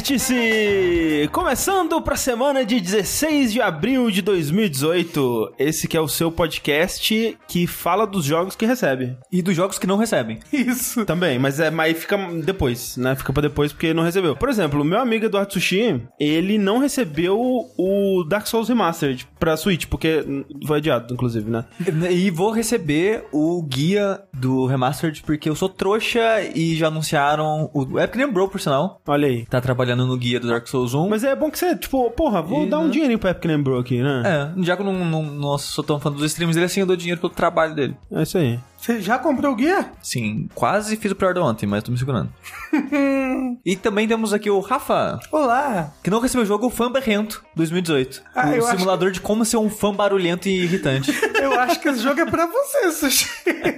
Vértice! Começando para a semana de 16 de abril de 2018. Esse que é o seu podcast que fala dos jogos que recebe. E dos jogos que não recebem. Isso. Também, mas é, mas fica depois, né? Fica pra depois porque não recebeu. Por exemplo, o meu amigo Eduardo Sushi, ele não recebeu o Dark Souls Remastered pra Switch, porque foi adiado, inclusive, né? E vou receber o guia do Remastered porque eu sou trouxa e já anunciaram. O Epic lembrou, por sinal. Olha aí. Tá trabalhando no guia do Dark Souls 1. Mas é bom que você, tipo, porra, vou E, dar um né? dinheirinho pro Epic lembrou aqui, né? É, já que eu não, não, não sou tão fã dos streams dele assim, eu dou dinheiro pelo trabalho dele. É isso aí. Você já comprou o guia? Sim, quase fiz o pior do ontem, mas tô me segurando. e também temos aqui o Rafa, Olá. que não recebeu o jogo Fã Berrento 2018. Ah, acho simulador de como ser um fã barulhento e irritante. Eu acho que esse jogo é pra você, Sushi.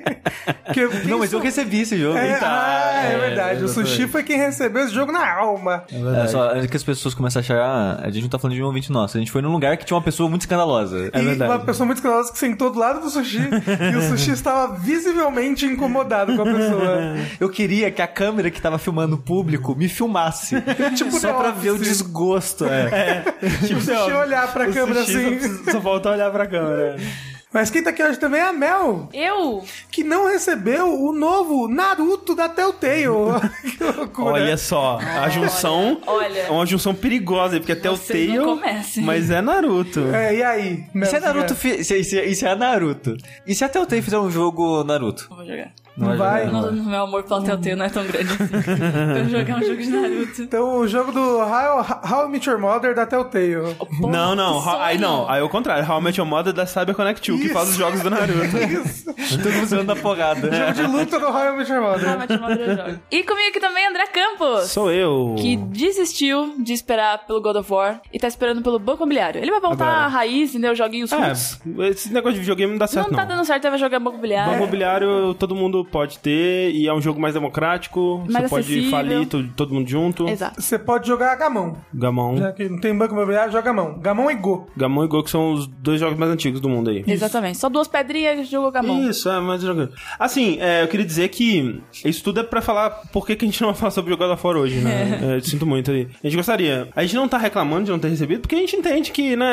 Que- não, mas eu recebi esse jogo. É, Eita. ah, é é, verdade. O Sushi foi quem recebeu esse jogo na alma. É, só antes que as pessoas começam a achar, ah, a gente não tá falando de um ouvinte nosso. A gente foi num lugar que tinha uma pessoa muito escandalosa. É e verdade. uma pessoa muito escandalosa que sentou do lado do Sushi e o Sushi estava visivelmente incomodado com a pessoa. Eu queria que a câmera que tava filmando o público me filmasse. Tipo só pra Office. ver o desgosto. É. Tipo, O Sushi olhar pra câmera assim. Só, só falta olhar pra câmera. Mas quem tá aqui hoje também é a Mel, Eu? que não recebeu o novo Naruto da Telltale. que loucura. Olha só, a junção olha. é uma junção perigosa, porque Tail, comecem. mas é Naruto. É, e aí? Mel, Isso é Naruto, fi... isso, é- isso é- é Naruto. E se a Telltale fizer um jogo Naruto? Vou jogar. Não vai? Não, meu amor pela Telltale não é tão grande assim. eu jogar um jogo de Naruto. Então, o jogo do How, How I Met Your Mother da Telltale. Pô, não, não, How- aí não, aí é o contrário. How I Met Your Mother da Cyber Connect 2, que faz os jogos do Naruto. Isso. Todo mundo usando da porrada. Jogo de luta do How I Met Your Mother. mas te mando eu jogo. E comigo aqui também André Campos. Sou eu. Que desistiu de esperar pelo God of War e tá esperando pelo Banco Imobiliário. Ele vai voltar Agora. à raiz, entendeu? Joguinhos É, roots. esse negócio de videogame não dá certo, Não não. tá dando certo, ele vai jogar Banco Imobiliário. Banco imobiliário todo mundo pode ter e é um jogo mais democrático. Mais você pode falir to- todo mundo junto. Exato. Você pode jogar Gamão. Gamão. Já que não tem banco imobiliário, joga Gamão. Gamão e Go. Gamão e Go que são os dois jogos mais antigos do mundo aí. Exatamente. Só duas pedrinhas jogou com a mão. Isso, é, mas jogando. Assim, é, eu queria dizer que isso tudo é pra falar por que, que a gente não vai falar sobre o God of War hoje, né? É, eu sinto muito aí. A gente gostaria. A gente não tá reclamando de não ter recebido, porque a gente entende que, né,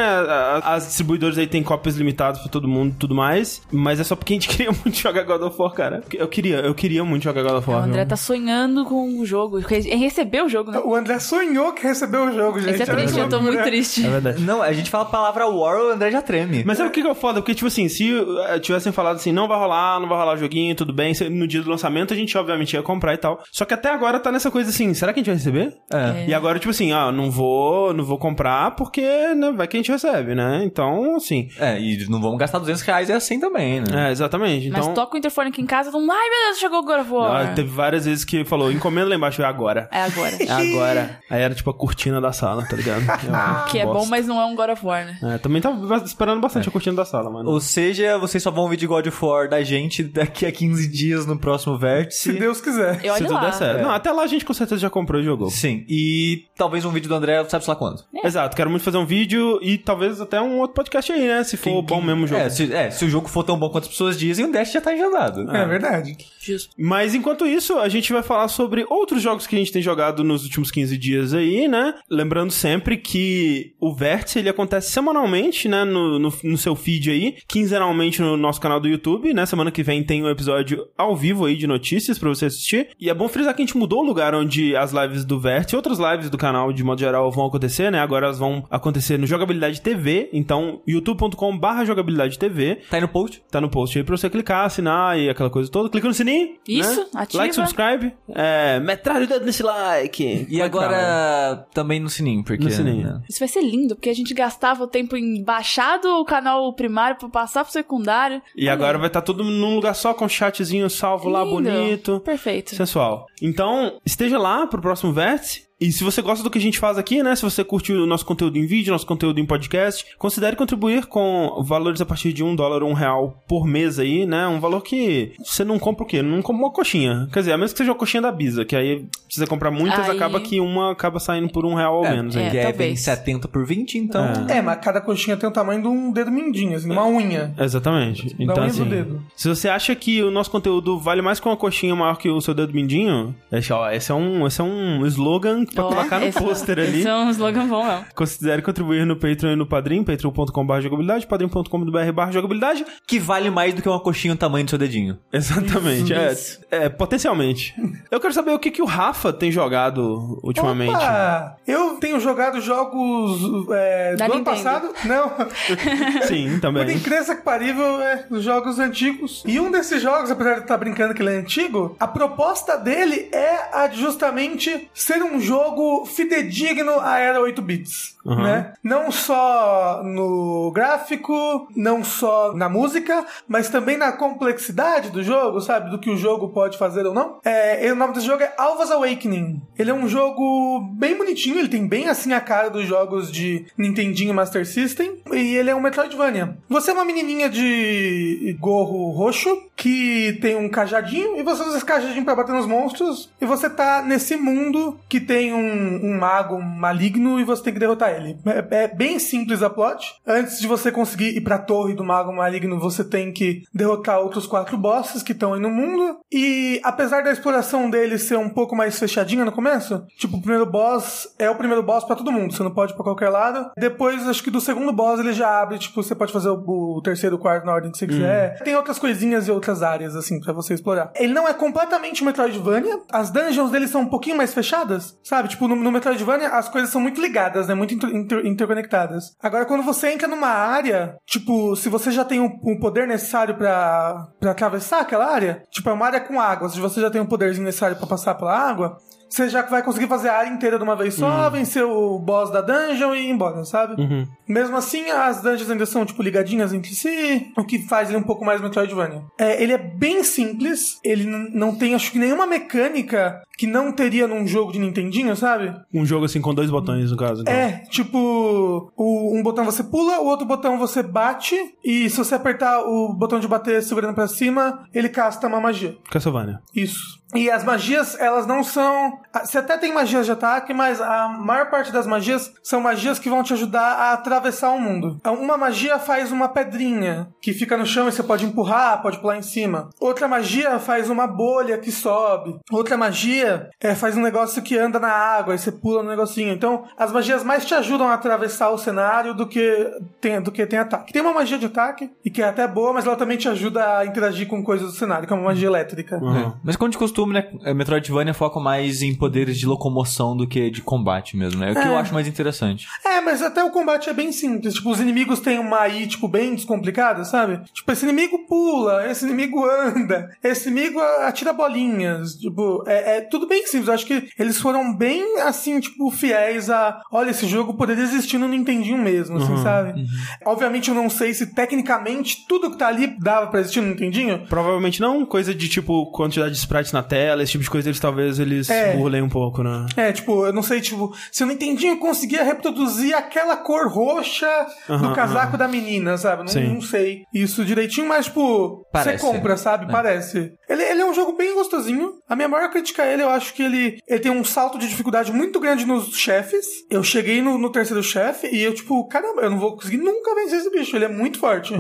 as distribuidoras aí têm cópias limitadas pra todo mundo e tudo mais, mas é só porque a gente queria muito jogar God of War, cara. Eu queria, eu queria muito jogar God of O War. André viu? tá sonhando com o jogo. Ele recebeu o jogo, né? O André sonhou que recebeu o jogo, gente. Esse é eu tô muito triste. É verdade. Não, a gente fala a palavra War, o André já treme. Mas sabe o que que é o foda? Porque, tipo assim, se eh, tivessem falado assim, não vai rolar, não vai rolar o joguinho, tudo bem, no dia do lançamento a gente obviamente ia comprar e tal. Só que até agora tá nessa coisa assim, será que a gente vai receber? É. E agora, tipo assim, ah, não vou, não vou comprar porque, né, vai que a gente recebe, né? Então, assim. É, e não vamos gastar 200 reais, é assim também, né? É, exatamente. Mas Então. toca o interfone aqui em casa, todo mundo, ai meu Deus, chegou o God of ah, War. teve várias vezes que falou, encomenda lá embaixo, é agora. É agora. É agora. Aí era tipo a cortina da sala, tá ligado? É, que é bom, bosta. mas não é um God of War, né? É, também tava esperando bastante a cortina da sala, mano. Ou seja, vocês só vão ouvir de God of War da gente daqui a 15 dias no próximo Se vértice. Deus quiser. Eu Se tudo lá. der certo. É. Não, até lá a gente com certeza já comprou e jogou. Sim, e talvez um vídeo do André, sabe-se lá quando. Exato, quero muito fazer um vídeo e talvez até um outro podcast aí, né? Se for Quem- bom quem- mesmo o jogo. É se, é, se o jogo for tão bom quanto as pessoas dizem, o Dash já tá enjandado. É verdade. Justo. Mas enquanto isso, a gente vai falar sobre outros jogos que a gente tem jogado nos últimos 15 dias aí, né? Lembrando sempre que o Vértice, ele acontece semanalmente, né? No, no, no seu feed aí, quinzenalmente no nosso canal do YouTube, né? Semana que vem tem um episódio ao vivo aí de notícias pra você assistir. E é bom frisar que a gente mudou o lugar onde as lives do Vértice e outras lives do canal, de modo geral, vão acontecer, né? Agora elas vão acontecer no Jogabilidade TV, então youtube.com barra jogabilidade TV. Tá aí no post? Tá no post aí pra você clicar, assinar e aquela coisa toda. Clica no sininho. Isso, né? ativa. Like, subscribe. É, metralha o dedo nesse like. E lá. agora também no sininho, porque... No sininho. né? Isso vai ser lindo, porque a gente gastava o tempo em baixar do canal primário pra passar pro secundário. E agora vai estar tudo num lugar só com chatzinho salvo lá, Lindo. bonito. Perfeito. Sensual. Então, esteja lá pro próximo vértice. E se você gosta do que a gente faz aqui, né? Se você curte o nosso conteúdo em vídeo, nosso conteúdo em podcast, considere contribuir com valores a partir de um dólar ou um real por mês aí, né? Um valor que você não compra o quê? Não compra uma coxinha. Quer dizer, a menos que seja uma coxinha da Bisa, que aí se você comprar muitas, Aí- acaba que uma acaba saindo por um real ou É, menos. é. aí. Que é, vem talvez. 70 por 20, então... É. É, mas cada coxinha tem o tamanho de um dedo mindinho, assim, uma unha. Exatamente. Da Então, unha assim, do dedo. se você acha que o nosso conteúdo vale mais que uma coxinha maior que o seu dedo mindinho, esse, ó, esse é um, esse é um slogan pra Ó, colocar no esse- pôster ali. Esse é um slogan bom, mesmo. Considere contribuir no Patreon e no Padrim, patreon.com.br jogabilidade, padrim.com.br barra jogabilidade. Que vale mais do que uma coxinha do tamanho do seu dedinho. Exatamente, é, Isso. é, potencialmente. Eu quero saber o que, que o Rafa tem jogado ultimamente. Opa! Eu tenho jogado jogos é, do Da ano Nintendo. passado. Não. Sim, Por também. incrível que parível, é os jogos antigos. E um desses jogos, apesar de estar brincando que ele é antigo, a proposta dele é a de justamente ser um jogo fidedigno à era 8 bits. Uhum. Né? Não só no gráfico, não só na música, mas também na complexidade do jogo, sabe? Do que o jogo pode fazer ou não. É, o nome desse jogo é Alva's Awakening. Ele é um jogo bem bonitinho, ele tem bem assim a cara dos jogos de Nintendinho Master System. E ele é um Metroidvania. Você é uma menininha de gorro roxo que tem um cajadinho e você usa esse cajadinho pra bater nos monstros. E você tá nesse mundo que tem um, um mago maligno e você tem que derrotar ele. É, é bem simples a plot. Antes de você conseguir ir pra torre do mago maligno, você tem que derrotar outros quatro bosses que estão aí no mundo. E apesar da exploração dele ser um pouco mais fechadinha no começo, tipo, o primeiro boss é o primeiro boss pra todo mundo. Você não pode ir pra qualquer lado. Depois, acho que do segundo boss ele já abre, tipo, você pode fazer o, o terceiro, o quarto na ordem que você quiser. Tem outras coisinhas e outras áreas, assim, pra você explorar. Ele não é completamente Metroidvania. As dungeons dele são um pouquinho mais fechadas, sabe? Tipo, no, no Metroidvania as coisas são muito ligadas, né? Muito inter- inter- interconectadas. Agora, quando você entra numa área, tipo, se você já tem o o poder necessário pra atravessar aquela área, tipo, é uma área com água, se você já tem o poderzinho necessário pra passar pela água, você já vai conseguir fazer a área inteira de uma vez só, vencer o boss da dungeon e ir embora, sabe? Uhum. Mesmo assim, as dungeons ainda são, tipo, ligadinhas entre si, o que faz ele um pouco mais Metroidvania. É, ele é bem simples, ele não tem, acho que, nenhuma mecânica que não teria num jogo de Nintendinho, sabe? Um jogo assim com dois botões, no caso. então. É, tipo, o- um botão você pula, o outro botão você bate, e se você apertar o botão de bater segurando pra cima, ele casta uma magia. Castlevania. Isso. E as magias, elas não são. ah, Você até tem magias de ataque, mas a maior parte das magias são magias que vão te ajudar a atravessar o mundo. Então, Uma magia faz uma pedrinha que fica no chão e você pode empurrar, pode pular em cima. Outra magia faz uma bolha que sobe. Outra magia é, faz um negócio que anda na água e você pula no negocinho. Então, as magias mais te ajudam a atravessar o cenário do que tem, do que tem ataque. Tem uma magia de ataque, e que é até boa, mas ela também te ajuda a interagir com coisas do cenário, que é uma magia elétrica. Uhum. Mas como de costume, né? é, Metroidvania foca mais em poderes de locomoção do que de combate mesmo, né? É o que É. eu acho mais interessante. É, mas até o combate é bem simples. Tipo, os inimigos têm uma AI, tipo, bem descomplicada, sabe? Tipo, esse inimigo pula, esse inimigo anda, esse inimigo atira bolinhas. Tipo, é, é tudo bem simples. Eu acho que eles foram bem, assim, tipo, fiéis a... Olha, esse jogo poderia existir no Nintendinho mesmo, assim, sabe? Obviamente eu não sei se tecnicamente tudo que tá ali dava pra existir no Nintendinho. Provavelmente não, coisa de tipo quantidade de sprites na tela, esse tipo de coisa, eles talvez eles É. burlem um pouco, né? É, tipo, eu não sei, tipo, se o Nintendinho conseguia reproduzir aquela cor roxa do Aham, casaco da menina, sabe? Não, Sim. não sei isso direitinho, mas, tipo, Parece. você compra, sabe? É. Parece. Ele, ele é um jogo bem gostosinho. A minha maior crítica a ele, eu acho que ele, ele tem um salto de dificuldade muito grande nos chefes. Eu cheguei no, no terceiro chefe e eu, tipo, caramba, eu não vou conseguir nunca vencer esse bicho. Ele é muito forte.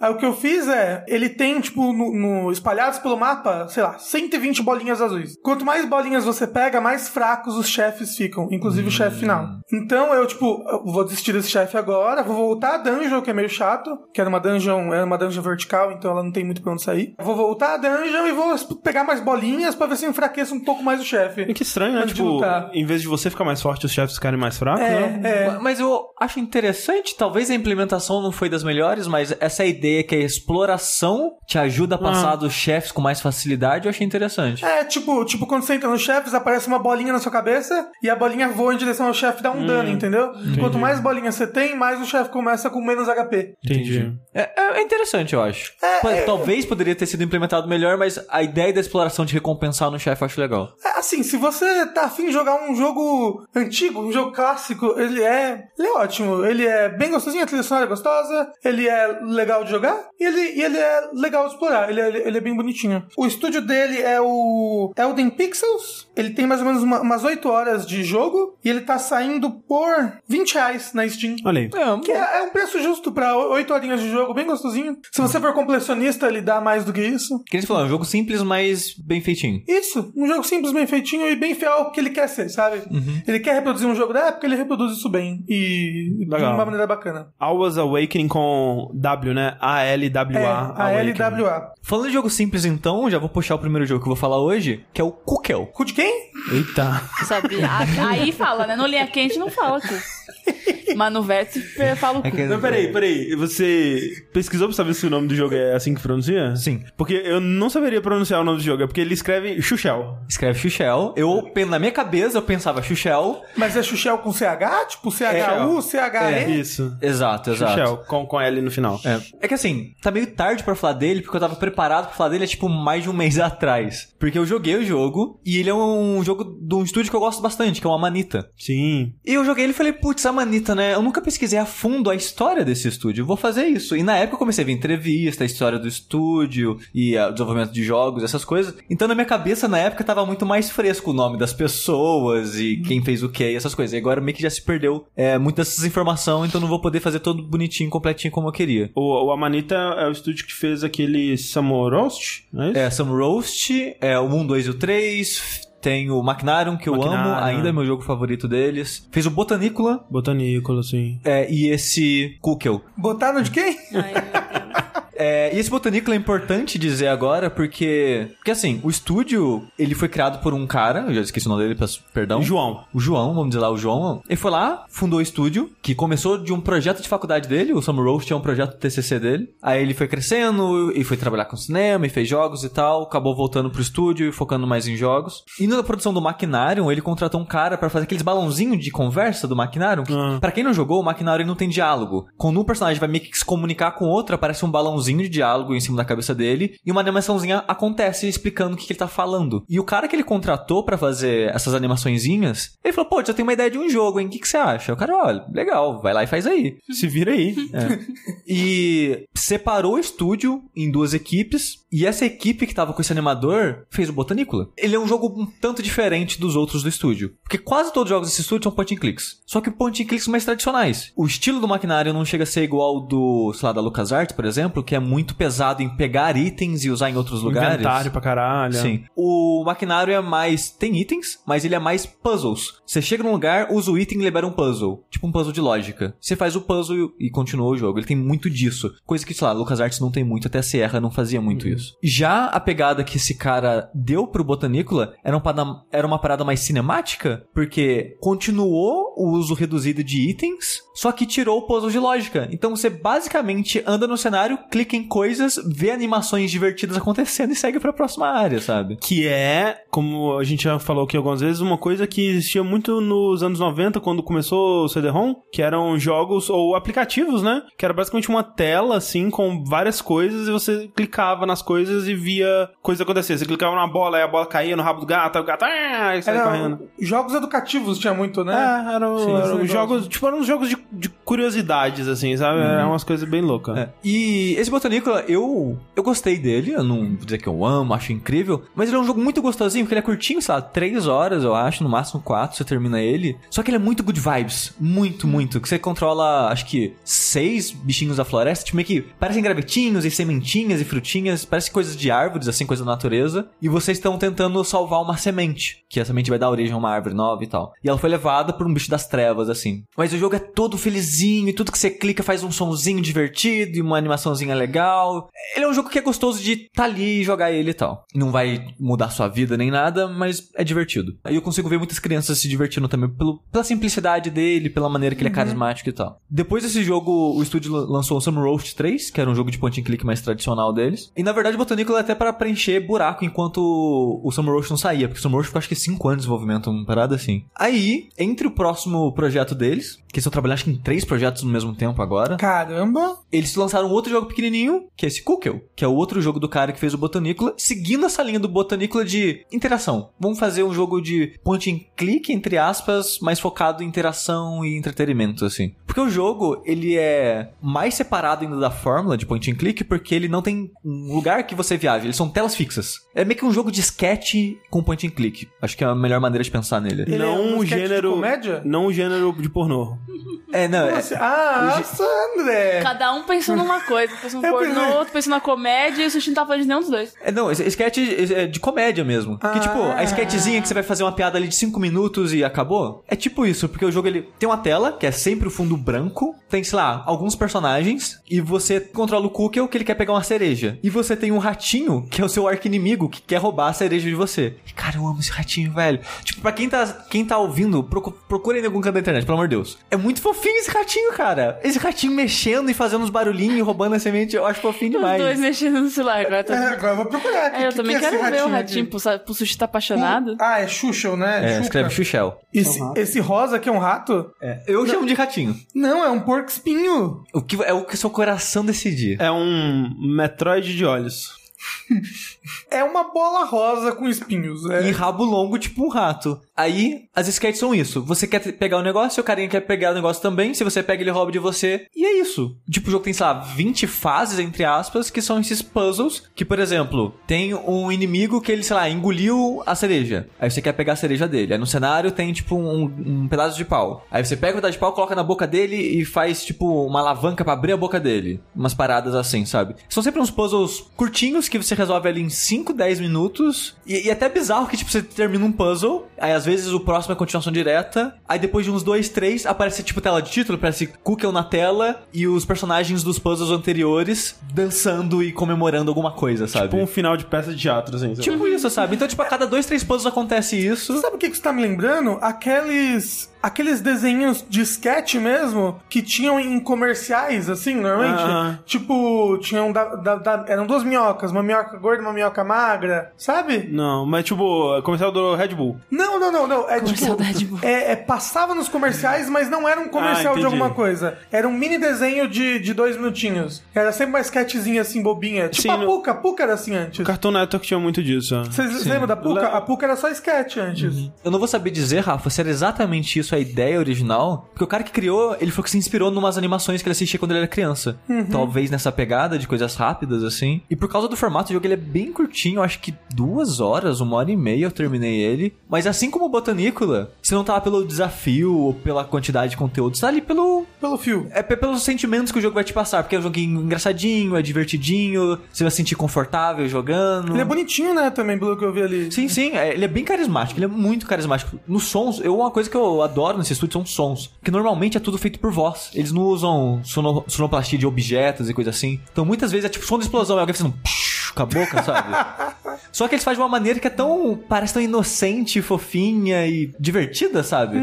Aí o que eu fiz é, ele tem, tipo, no, no- espalhados pelo mapa, sei lá, 120 bolinhas azuis. Quanto mais bolinhas você pega, mais fracos os chefes ficam, inclusive o chefe final. Então eu, tipo, eu vou desistir desse chefe agora, vou voltar a dungeon, que é meio chato, que era uma dungeon, era uma dungeon vertical, então ela não tem muito pra onde sair. Eu vou voltar a dungeon e vou pegar mais bolinhas pra ver se eu enfraqueço um pouco mais o chefe. E que estranho, né? Tipo, em vez de você ficar mais forte, os chefes ficarem mais fracos, né? É, é. Mas eu acho interessante, talvez a implementação não foi das melhores, mas essa ideia que a exploração te ajuda a passar Ah. dos chefes com mais facilidade, eu achei interessante. É, tipo, tipo, quando você entra nos chefes, aparece uma bolinha na sua cabeça e a bolinha voa em direção ao chefe e dá um dano, entendeu? Quanto mais bolinhas você tem, mais o chefe começa com menos HP. Entendi. É, é interessante, eu acho. Pô, Talvez poderia ter sido implementado melhor, mas a ideia da exploração de recompensar no chefe eu acho legal. É, assim, se você tá afim de jogar um jogo antigo, um jogo clássico, ele é, ele é ótimo. Ele é bem gostosinho, a trilha sonora é gostosa, ele é legal de jogar e ele, e ele é legal de explorar. Ele é, ele é bem bonitinho. O estúdio dele é o o Elden Pixels. Ele tem mais ou menos uma- umas 8 horas de jogo e ele tá saindo por 20 reais na Steam. Olha aí. Que é, é um preço justo pra 8 horinhas de jogo, bem gostosinho. Se você for completionista, ele dá mais do que isso. Que eles falaram, é um jogo simples, mas bem feitinho. Isso, um jogo simples, bem feitinho e bem fiel ao que ele quer ser, sabe? Ele quer reproduzir um jogo da época, ele reproduz isso bem. E de Legal. uma maneira bacana. Always Awakening com W, né? A-L-W-A. É, a Awakening. LWA. Falando de jogo simples, então, já vou puxar o primeiro jogo que eu vou falar hoje, que é o Kukel. Cu de quem? Eita. Sabia? Ah, Aí fala, né? No linha quente não fala. Mas no vértice fala o cu. É que- Não, peraí, peraí. Você pesquisou pra saber se o nome do jogo é assim que pronuncia? Sim. Porque eu não saberia pronunciar o nome do jogo, é porque ele escreve Xuxel. Escreve Xuxel. Eu, na minha cabeça, eu pensava Xuxel. Mas é Xuxel com CH? Tipo CHU, CHE? Isso. Exato, exato. Xuxel, com, com L no final. É. é que assim, tá meio tarde pra falar dele, porque eu tava preparado pra falar dele, é tipo mais de um mês atrás. Porque eu joguei o jogo, e ele é um jogo de um estúdio que eu gosto bastante, que é o Amanita. Sim. E eu joguei ele e falei, putz, Amanita, né? Eu nunca pesquisei a fundo a história desse estúdio, vou fazer isso. E na época eu comecei a ver entrevista, a história do estúdio, e ah, o desenvolvimento de jogos, essas coisas. Então na minha cabeça, na época, tava muito mais fresco o nome das pessoas, e quem fez o que, e essas coisas. E agora meio que já se perdeu é, muitas dessas informações, então não vou poder fazer todo bonitinho, completinho como eu queria. O, o Amanita é o estúdio que fez aquele Samorost, não é isso? É, Roast, é o 1, 2 e o 3. Tem o Macnarium, que eu amo, ainda é meu jogo favorito deles. Fez o Botanícola Botanícola, assim. é, e esse Kukel. Botaram de quem? Ai. É, e esse Botanícola é importante dizer agora, porque... Porque assim, o estúdio, ele foi criado por um cara, eu já esqueci o nome dele, peço perdão. João. O João, vamos dizer lá, o João. Ele foi lá, fundou o estúdio, que começou de um projeto de faculdade dele, o Summer Roast é um projeto TCC dele. Aí ele foi crescendo e foi trabalhar com cinema e fez jogos e tal, acabou voltando pro estúdio e focando mais em jogos. E na produção do Maquinarium, ele contratou um cara pra fazer aqueles balãozinhos de conversa do Maquinarium. Ah. Pra quem não jogou, o Maquinarium não tem diálogo. Quando um personagem vai meio que se comunicar com outro, aparece um balãozinho de diálogo em cima da cabeça dele e uma animaçãozinha acontece explicando o que, que ele tá falando. E o cara que ele contratou pra fazer essas animaçõezinhas, ele falou: pô, já tem uma ideia de um jogo, hein? O que, que você acha? O cara, olha, legal, vai lá e faz aí. Se vira aí. E separou o estúdio em duas equipes. E essa equipe que tava com esse animador fez o Botanícola. Ele é um jogo um tanto diferente dos outros do estúdio. Porque quase todos os jogos desse estúdio são point and clicks. Só que point and clicks mais tradicionais. O estilo do maquinário não chega a ser igual ao do, sei lá, da LucasArts, por exemplo, que é muito pesado em pegar itens e usar em outros lugares. Inventário pra caralho. Sim. O maquinário é mais. Tem itens, mas ele é mais puzzles. Você chega num lugar, usa o item e libera um puzzle. Tipo um puzzle de lógica. Você faz o puzzle e continua o jogo. Ele tem muito disso. Coisa que, sei lá, LucasArts não tem muito, até a Sierra não fazia muito isso. Já a pegada que esse cara deu pro Botanícola era, um era uma parada mais cinemática, porque continuou o uso reduzido de itens, só que tirou o puzzle de lógica. Então você basicamente anda no cenário, clica em coisas, vê animações divertidas acontecendo e segue pra próxima área, sabe? Que é, como a gente já falou aqui algumas vezes, uma coisa que existia muito nos anos 90, quando começou o CD-ROM, que eram jogos ou aplicativos, né? Que era basicamente uma tela, assim, com várias coisas, e você clicava nas coisas e via coisa acontecer. Você clicava na bola, aí a bola caía no rabo do gato, aí o gato ah, e saia correndo. jogos educativos tinha muito, né? É, eram, Sim, eram jogos, tipo, eram jogos de, de curiosidades, assim, sabe? Eram umas coisas bem loucas. É. E esse Botanícola, eu eu gostei dele, eu não vou dizer que eu amo, acho incrível, mas ele é um jogo muito gostosinho, porque ele é curtinho, sei lá, 3 horas, eu acho, no máximo 4, você termina ele. Só que ele é muito good vibes, muito, muito, que você controla, acho que, seis bichinhos da floresta, tipo, meio que parecem gravetinhos e sementinhas e frutinhas, parece coisas de árvores, assim, coisa da natureza, e vocês estão tentando salvar uma semente, que a semente vai dar origem a uma árvore nova e tal. E ela foi levada por um bicho das trevas, assim. Mas o jogo é todo felizinho, e tudo que você clica faz um sonzinho divertido e uma animaçãozinha legal. Ele é um jogo que é gostoso de tá ali e jogar ele e tal. Não vai mudar sua vida nem nada, mas é divertido. Aí eu consigo ver muitas crianças se divertindo também pelo, pela simplicidade dele, pela maneira que ele é carismático e tal. Depois desse jogo, o estúdio lan- lançou o Summer Roast 3, que era um jogo de point and click mais tradicional deles. E na verdade o Botanícola é até para preencher buraco enquanto o Summer Roast não saía, porque o Summer Roast ficou acho que 5 anos de desenvolvimento, uma parada assim. Aí, entre o próximo projeto deles, que estão trabalhando acho que em três projetos no mesmo tempo agora. Caramba. Eles lançaram outro jogo pequenininho, que é esse Kukel, que é o outro jogo do cara que fez o Botanicula, seguindo essa linha do Botanicula de interação. Vamos fazer um jogo de point and click, entre aspas, mais focado em interação e entretenimento, assim. Porque o jogo, ele é mais separado ainda da fórmula de point and click, porque ele não tem um lugar que você viaja, eles são telas fixas. É meio que um jogo de sketch com point and click. Acho que é a melhor maneira de pensar nele. Ele é não um o sketch de gênero. comédia? Não o gênero de pornô. É, não, é, ah, nossa, André. Cada um pensou numa coisa. Pensou no pornô, outro pensou na comédia e o Sushi não tá falando de nenhum dos dois. É, não, esse sketch é de comédia mesmo. Que Ah. tipo, a sketchzinha que você vai fazer uma piada ali de 5 minutos e acabou. É tipo isso, porque o jogo ele tem uma tela, que é sempre o fundo branco, tem, sei lá, alguns personagens, e você controla o Kukel que ele quer pegar uma cereja. E você tem um ratinho, que é o seu arco-inimigo, que quer roubar a cereja de você. E, cara, eu amo esse ratinho, velho. Tipo, pra quem tá, quem tá ouvindo, procu procura em algum canto da internet, pelo amor de Deus. É muito fofinho esse ratinho, cara. Esse ratinho mexendo e fazendo uns barulhinhos e roubando a semente, eu acho fofinho Os dois demais. mexendo no celular. Agora É, tá... agora eu vou procurar. É, eu Que- também que é quero ver o ratinho pro, pro Sushi tá apaixonado. Ah, é Xuxa, né? É, escreve Xuxel. Esse, esse rosa aqui é um rato? Eu chamo de ratinho. Não, é um porco espinho. O que é o que seu coração decidir. É um Metroid de olhos. É uma bola rosa com espinhos. É. E rabo longo, tipo um rato. Aí, as sketches são isso. Você quer pegar o negócio, o carinha quer pegar o negócio também. Se você pega, ele rouba de você. E é isso. Tipo, o jogo tem, sei lá, 20 fases, entre aspas, que são esses puzzles. Que, por exemplo, tem um inimigo que ele, sei lá, engoliu a cereja. Aí você quer pegar a cereja dele. Aí no cenário tem, tipo, um, um pedaço de pau. Aí você pega o pedaço de pau, coloca na boca dele e faz, tipo, uma alavanca pra abrir a boca dele. Umas paradas assim, sabe? São sempre uns puzzles curtinhos que você resolve ali em 5, 10 minutos. E, e até bizarro que, tipo, você termina um puzzle, aí às vezes o próximo é continuação direta, aí depois de uns 2, 3, aparece, tipo, tela de título, aparece Cookie na tela e os personagens dos puzzles anteriores dançando e comemorando alguma coisa, sabe? Tipo um final de peça de teatro, assim. sabe? Tipo isso, sabe? Então, tipo, a cada dois, três puzzles acontece isso. Sabe o que, que você tá me lembrando? Aqueles. Aqueles desenhos de sketch mesmo que tinham em comerciais, assim, normalmente. Aham. Tipo, tinham. Da, da- da- eram duas minhocas, uma minhoca gorda e uma minhoca magra, sabe? Não, mas tipo, comercial do Red Bull. Não, não, não, não. É Comercial tipo. da Red Bull. É, é, passava nos comerciais, mas não era um comercial Ah, de alguma coisa. Era um mini desenho de, de dois minutinhos. Era sempre uma sketchzinha assim, bobinha. Tipo Sim, a no- Puka. A Puka era assim antes. O Cartoon Network tinha muito disso. ó. Vocês lembram da Puka? Le- A Puka era só sketch antes. Eu não vou saber dizer, Rafa, se era exatamente isso a ideia original, porque o cara que criou, ele falou que se inspirou numas animações que ele assistia quando ele era criança. Talvez nessa pegada de coisas rápidas, assim. E por causa do formato, o jogo ele é bem curtinho, acho que duas horas, uma hora e meia eu terminei ele. Mas assim como o Botanícola, você não tá lá pelo desafio ou pela quantidade de conteúdo, você tá ali pelo... Pelo fio. É pe- pelos sentimentos que o jogo vai te passar, porque é um joguinho engraçadinho, é divertidinho, você vai se sentir confortável jogando. Ele é bonitinho, né, também, pelo que eu vi ali. Sim, sim, é, ele é bem carismático, ele é muito carismático. Nos sons, eu, uma coisa que eu adoro nesse estúdio são sons. Que normalmente é tudo feito por voz. Eles não usam sono, sonoplastia de objetos e coisa assim. Então muitas vezes é tipo som de explosão, é alguém fazendo psh com a boca, sabe? Só que eles fazem de uma maneira que é tão. parece tão inocente, fofinha e divertida, sabe?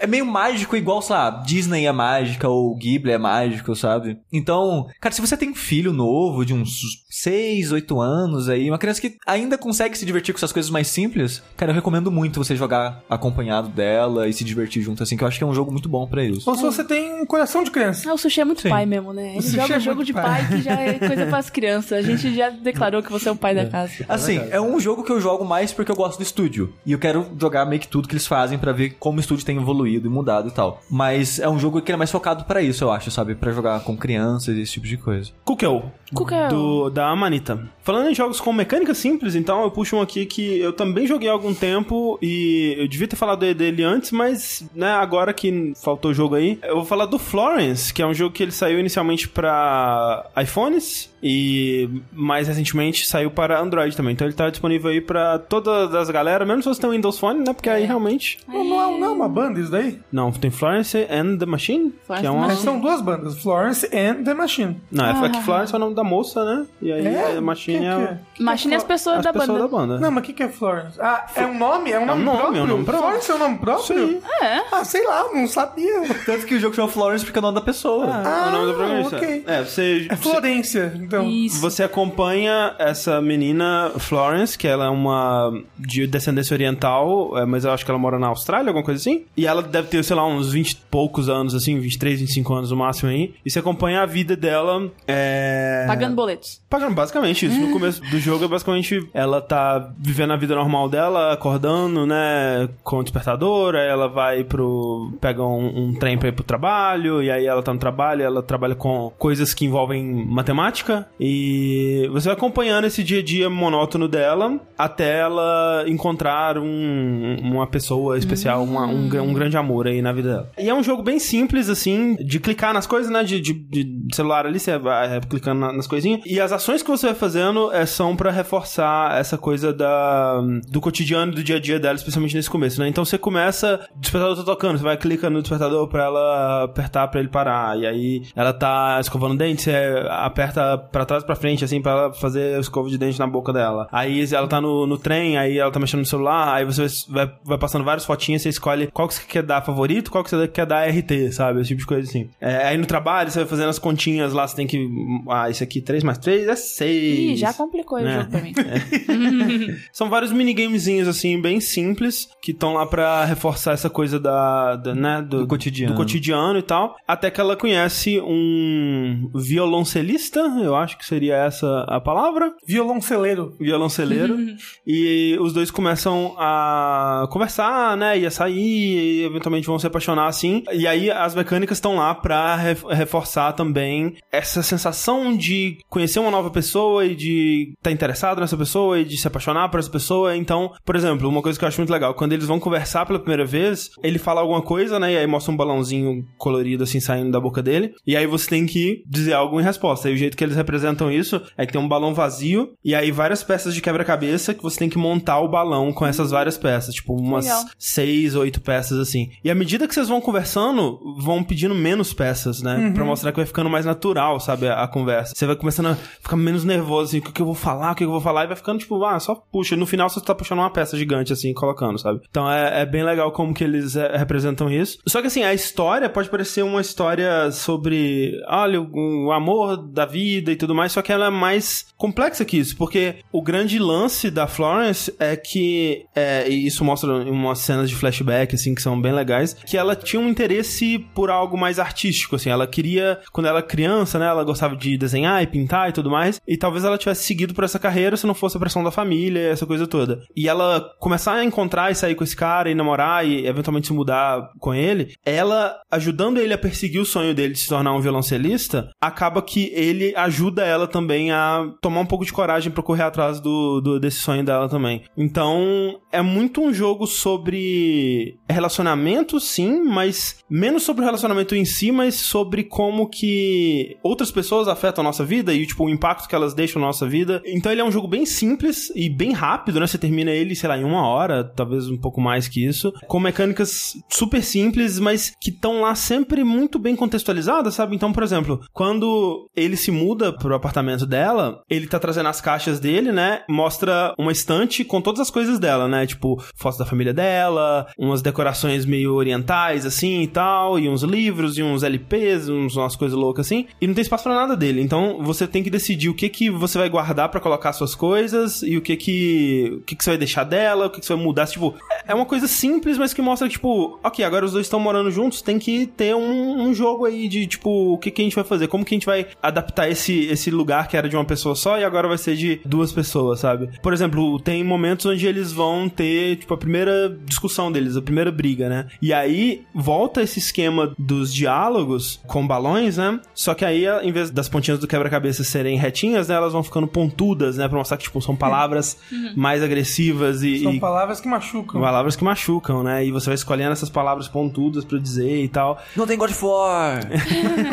É meio mágico, igual, sei lá, Disney é mágica ou Ghibli é mágico, sabe? Então, cara, se você tem um filho novo de uns 6, 8 anos aí, uma criança que ainda consegue se divertir com essas coisas mais simples, cara, eu recomendo muito você jogar acompanhado dela e se divertir junto, assim, que eu acho que é um jogo muito bom pra isso. Ou se você tem um coração de criança. Ah, o sushi é muito Sim. pai mesmo, né? Ele joga é jogo de pai. pai que já é coisa pras crianças. A gente já declarou que você é o pai da casa. Assim, é um jogo que eu jogo mais porque eu gosto do estúdio. E eu quero jogar meio que tudo que eles fazem pra ver como o estúdio tem evoluído e mudado e tal. Mas é um jogo que é mais focado pra isso, eu acho, sabe? Pra jogar com crianças e esse tipo de coisa. Kukel. Kukel. Do, da Amanita. Falando em jogos com mecânica simples, então eu puxo um aqui que eu também joguei há algum tempo e eu devia ter falado dele antes, mas né, agora que faltou o jogo aí, eu vou falar do Florence, que é um jogo que ele saiu inicialmente pra iPhones e mais recentemente saiu para Android também. Então ele tá disponível aí pra todas as galera, mesmo se você tem um Windows Phone, né? Porque aí realmente. Não, não, é, não é uma banda isso daí? Não, tem Florence and the Machine, Florence que é uma. the Mas são duas bandas, Florence and The Machine. Não, é Ah. que Florence é o nome da moça, né? E aí É? a Machine Quem é. que o- é? Que Machine e as que é pessoas as da pessoas banda. da banda. Não, mas o que, que é Florence? Ah, é um nome? É um nome nome, próprio? é um nome próprio. Florence é um nome próprio? Sim. É. Ah, sei lá, não sabia. Tanto que o jogo chama Florence porque é o nome da pessoa. é o nome da protagonista. ok. É, você. É Florência. Então. Isso. Você acompanha essa menina Florence, que ela é uma de descendência oriental, é, mas eu acho que ela mora na Austrália, alguma coisa assim. E ela deve ter, sei lá, uns 20 e poucos anos, assim, 23, 25 anos no máximo aí. E você acompanha a vida dela. É... Pagando boletos. Pagando basicamente isso. No começo do jogo, é basicamente ela tá vivendo a vida normal dela, acordando, né, com o despertador, aí ela vai pro. pega um, um trem pra ir pro trabalho, e aí ela tá no trabalho, ela trabalha com coisas que envolvem matemática, e você vai acompanhando esse dia a dia monótono dela até ela encontrar um, uma pessoa especial, uma- um, gra- um grande amor aí na vida dela. E é um jogo bem simples, assim, de clicar nas coisas, né, de, de- de celular ali, você vai clicando na- nas coisinhas, e as ações que você vai fazendo é, são pra reforçar essa coisa da, do cotidiano, do dia a dia dela, especialmente nesse começo, né? Então você começa, o despertador tá tocando, você vai clicando no despertador pra ela apertar pra ele parar, e aí ela tá escovando o dente, você aperta pra trás e pra frente, assim, pra ela fazer a escova de dente na boca dela. Aí ela tá no, no trem, aí ela tá mexendo no celular, aí você vai, vai passando várias fotinhas, você escolhe qual que você quer dar favorito, qual que você quer dar RT, sabe? Esse tipo de coisa assim. É, aí no trabalho, você vai fazendo as continhas lá, você tem que. Ah, isso aqui 3 mais 3 é 6. Ih, já complicou o né? jogo pra mim. São vários minigamezinhos, assim, bem simples, que estão lá pra reforçar essa coisa da, da, né, do, Do cotidiano. do cotidiano e tal. Até que ela conhece um violoncelista, eu acho que seria essa a palavra. Violonceleiro. Violonceleiro. e os dois começam a conversar, né? E a sair, e eventualmente vão se apaixonar assim. E aí as mecânicas estão lá pra ref- reforçar também essa sensação de conhecer uma nova pessoa e de estar interessado nessa pessoa e de se apaixonar por essa pessoa. Então, por exemplo, uma coisa que eu acho muito legal, quando eles vão conversar pela primeira vez, ele fala alguma coisa, né? E aí mostra um balãozinho colorido assim saindo da boca dele. E aí você tem que dizer algo em resposta. E o jeito que eles representam isso é que tem um balão vazio e aí várias peças de quebra-cabeça que você tem que montar o balão com essas várias peças. Tipo, umas Legal. seis, oito peças assim. E à medida que vocês vão conversando, vão pedindo menos peças, né? Pra mostrar que vai ficando mais natural, sabe? A, a conversa. Você vai começando a ficar menos nervoso, assim, o que, que eu vou falar, o que, que eu vou falar, e vai ficando tipo, ah, só puxa. No final você tá puxando uma peça gigante, assim, colocando, sabe? Então é, é bem legal como que eles é, representam isso. Só que assim, a história pode parecer uma história sobre, olha, o, o amor da vida e tudo mais, só que ela é mais complexa que isso, porque o grande lance da Florence é que, é, e isso mostra em umas cenas de flashback, assim, que são bem legais, que ela tinha um interesse por algo mais artístico, assim, ela queria, quando ela era criança, né, ela gostava de desenhar e pintar e tudo mais, e talvez ela tivesse seguido por essa carreira se não fosse a pressão da família, essa coisa toda. E ela começar a encontrar e sair com esse cara e namorar e eventualmente se mudar com ele, ela ajudando ele a perseguir o sonho dele de se tornar um violoncelista, acaba que ele ajuda ela também a tomar um pouco de coragem pra correr atrás do, do- desse sonho dela também. Então, é muito um jogo sobre relacionamento, sim, mas menos sobre o relacionamento em si, mas sobre como que outras pessoas afetam a nossa vida e, tipo, o impacto que elas deixam na nossa vida. Então, ele é um jogo bem simples e bem rápido, né? Você termina ele, sei lá, em uma hora, talvez um pouco mais que isso, com mecânicas super simples, mas que estão lá sempre muito bem contextualizadas, sabe? Então, por exemplo, quando ele se muda pro apartamento dela, ele tá trazendo as caixas dele, né? Mostra uma estante com todas as coisas dela, né? Tipo, fotos da família dela, umas decorações meio orientais, assim e tal, e uns livros, e uns LPs, uns, umas coisas loucas assim. E não tem espaço pra nada dele. Então, você tem que decidir o que que você vai guardar pra colocar suas coisas e o que que, o que que você vai deixar dela, o que que você vai mudar. Tipo, é uma coisa simples, mas que mostra tipo, ok, agora os dois estão morando juntos, tem que ter um, um jogo aí de, tipo, o que, que a gente vai fazer? Como que a gente vai adaptar esse, esse lugar que era de uma pessoa só e agora vai ser de duas pessoas, sabe? Por exemplo, tem momentos onde eles vão ter, tipo, a primeira discussão deles, a primeira briga, né? E aí volta esse esquema dos diálogos com balões, né? Só que aí, em vez das pontinhas do quebra-cabeça serem retinhas, né? Elas vão ficando pontudas, né? Pra mostrar que, tipo, são palavras mais agressivas e, São e palavras que machucam. palavras que machucam, né? E você vai escolhendo essas palavras pontudas pra dizer e tal. Não tem God of War!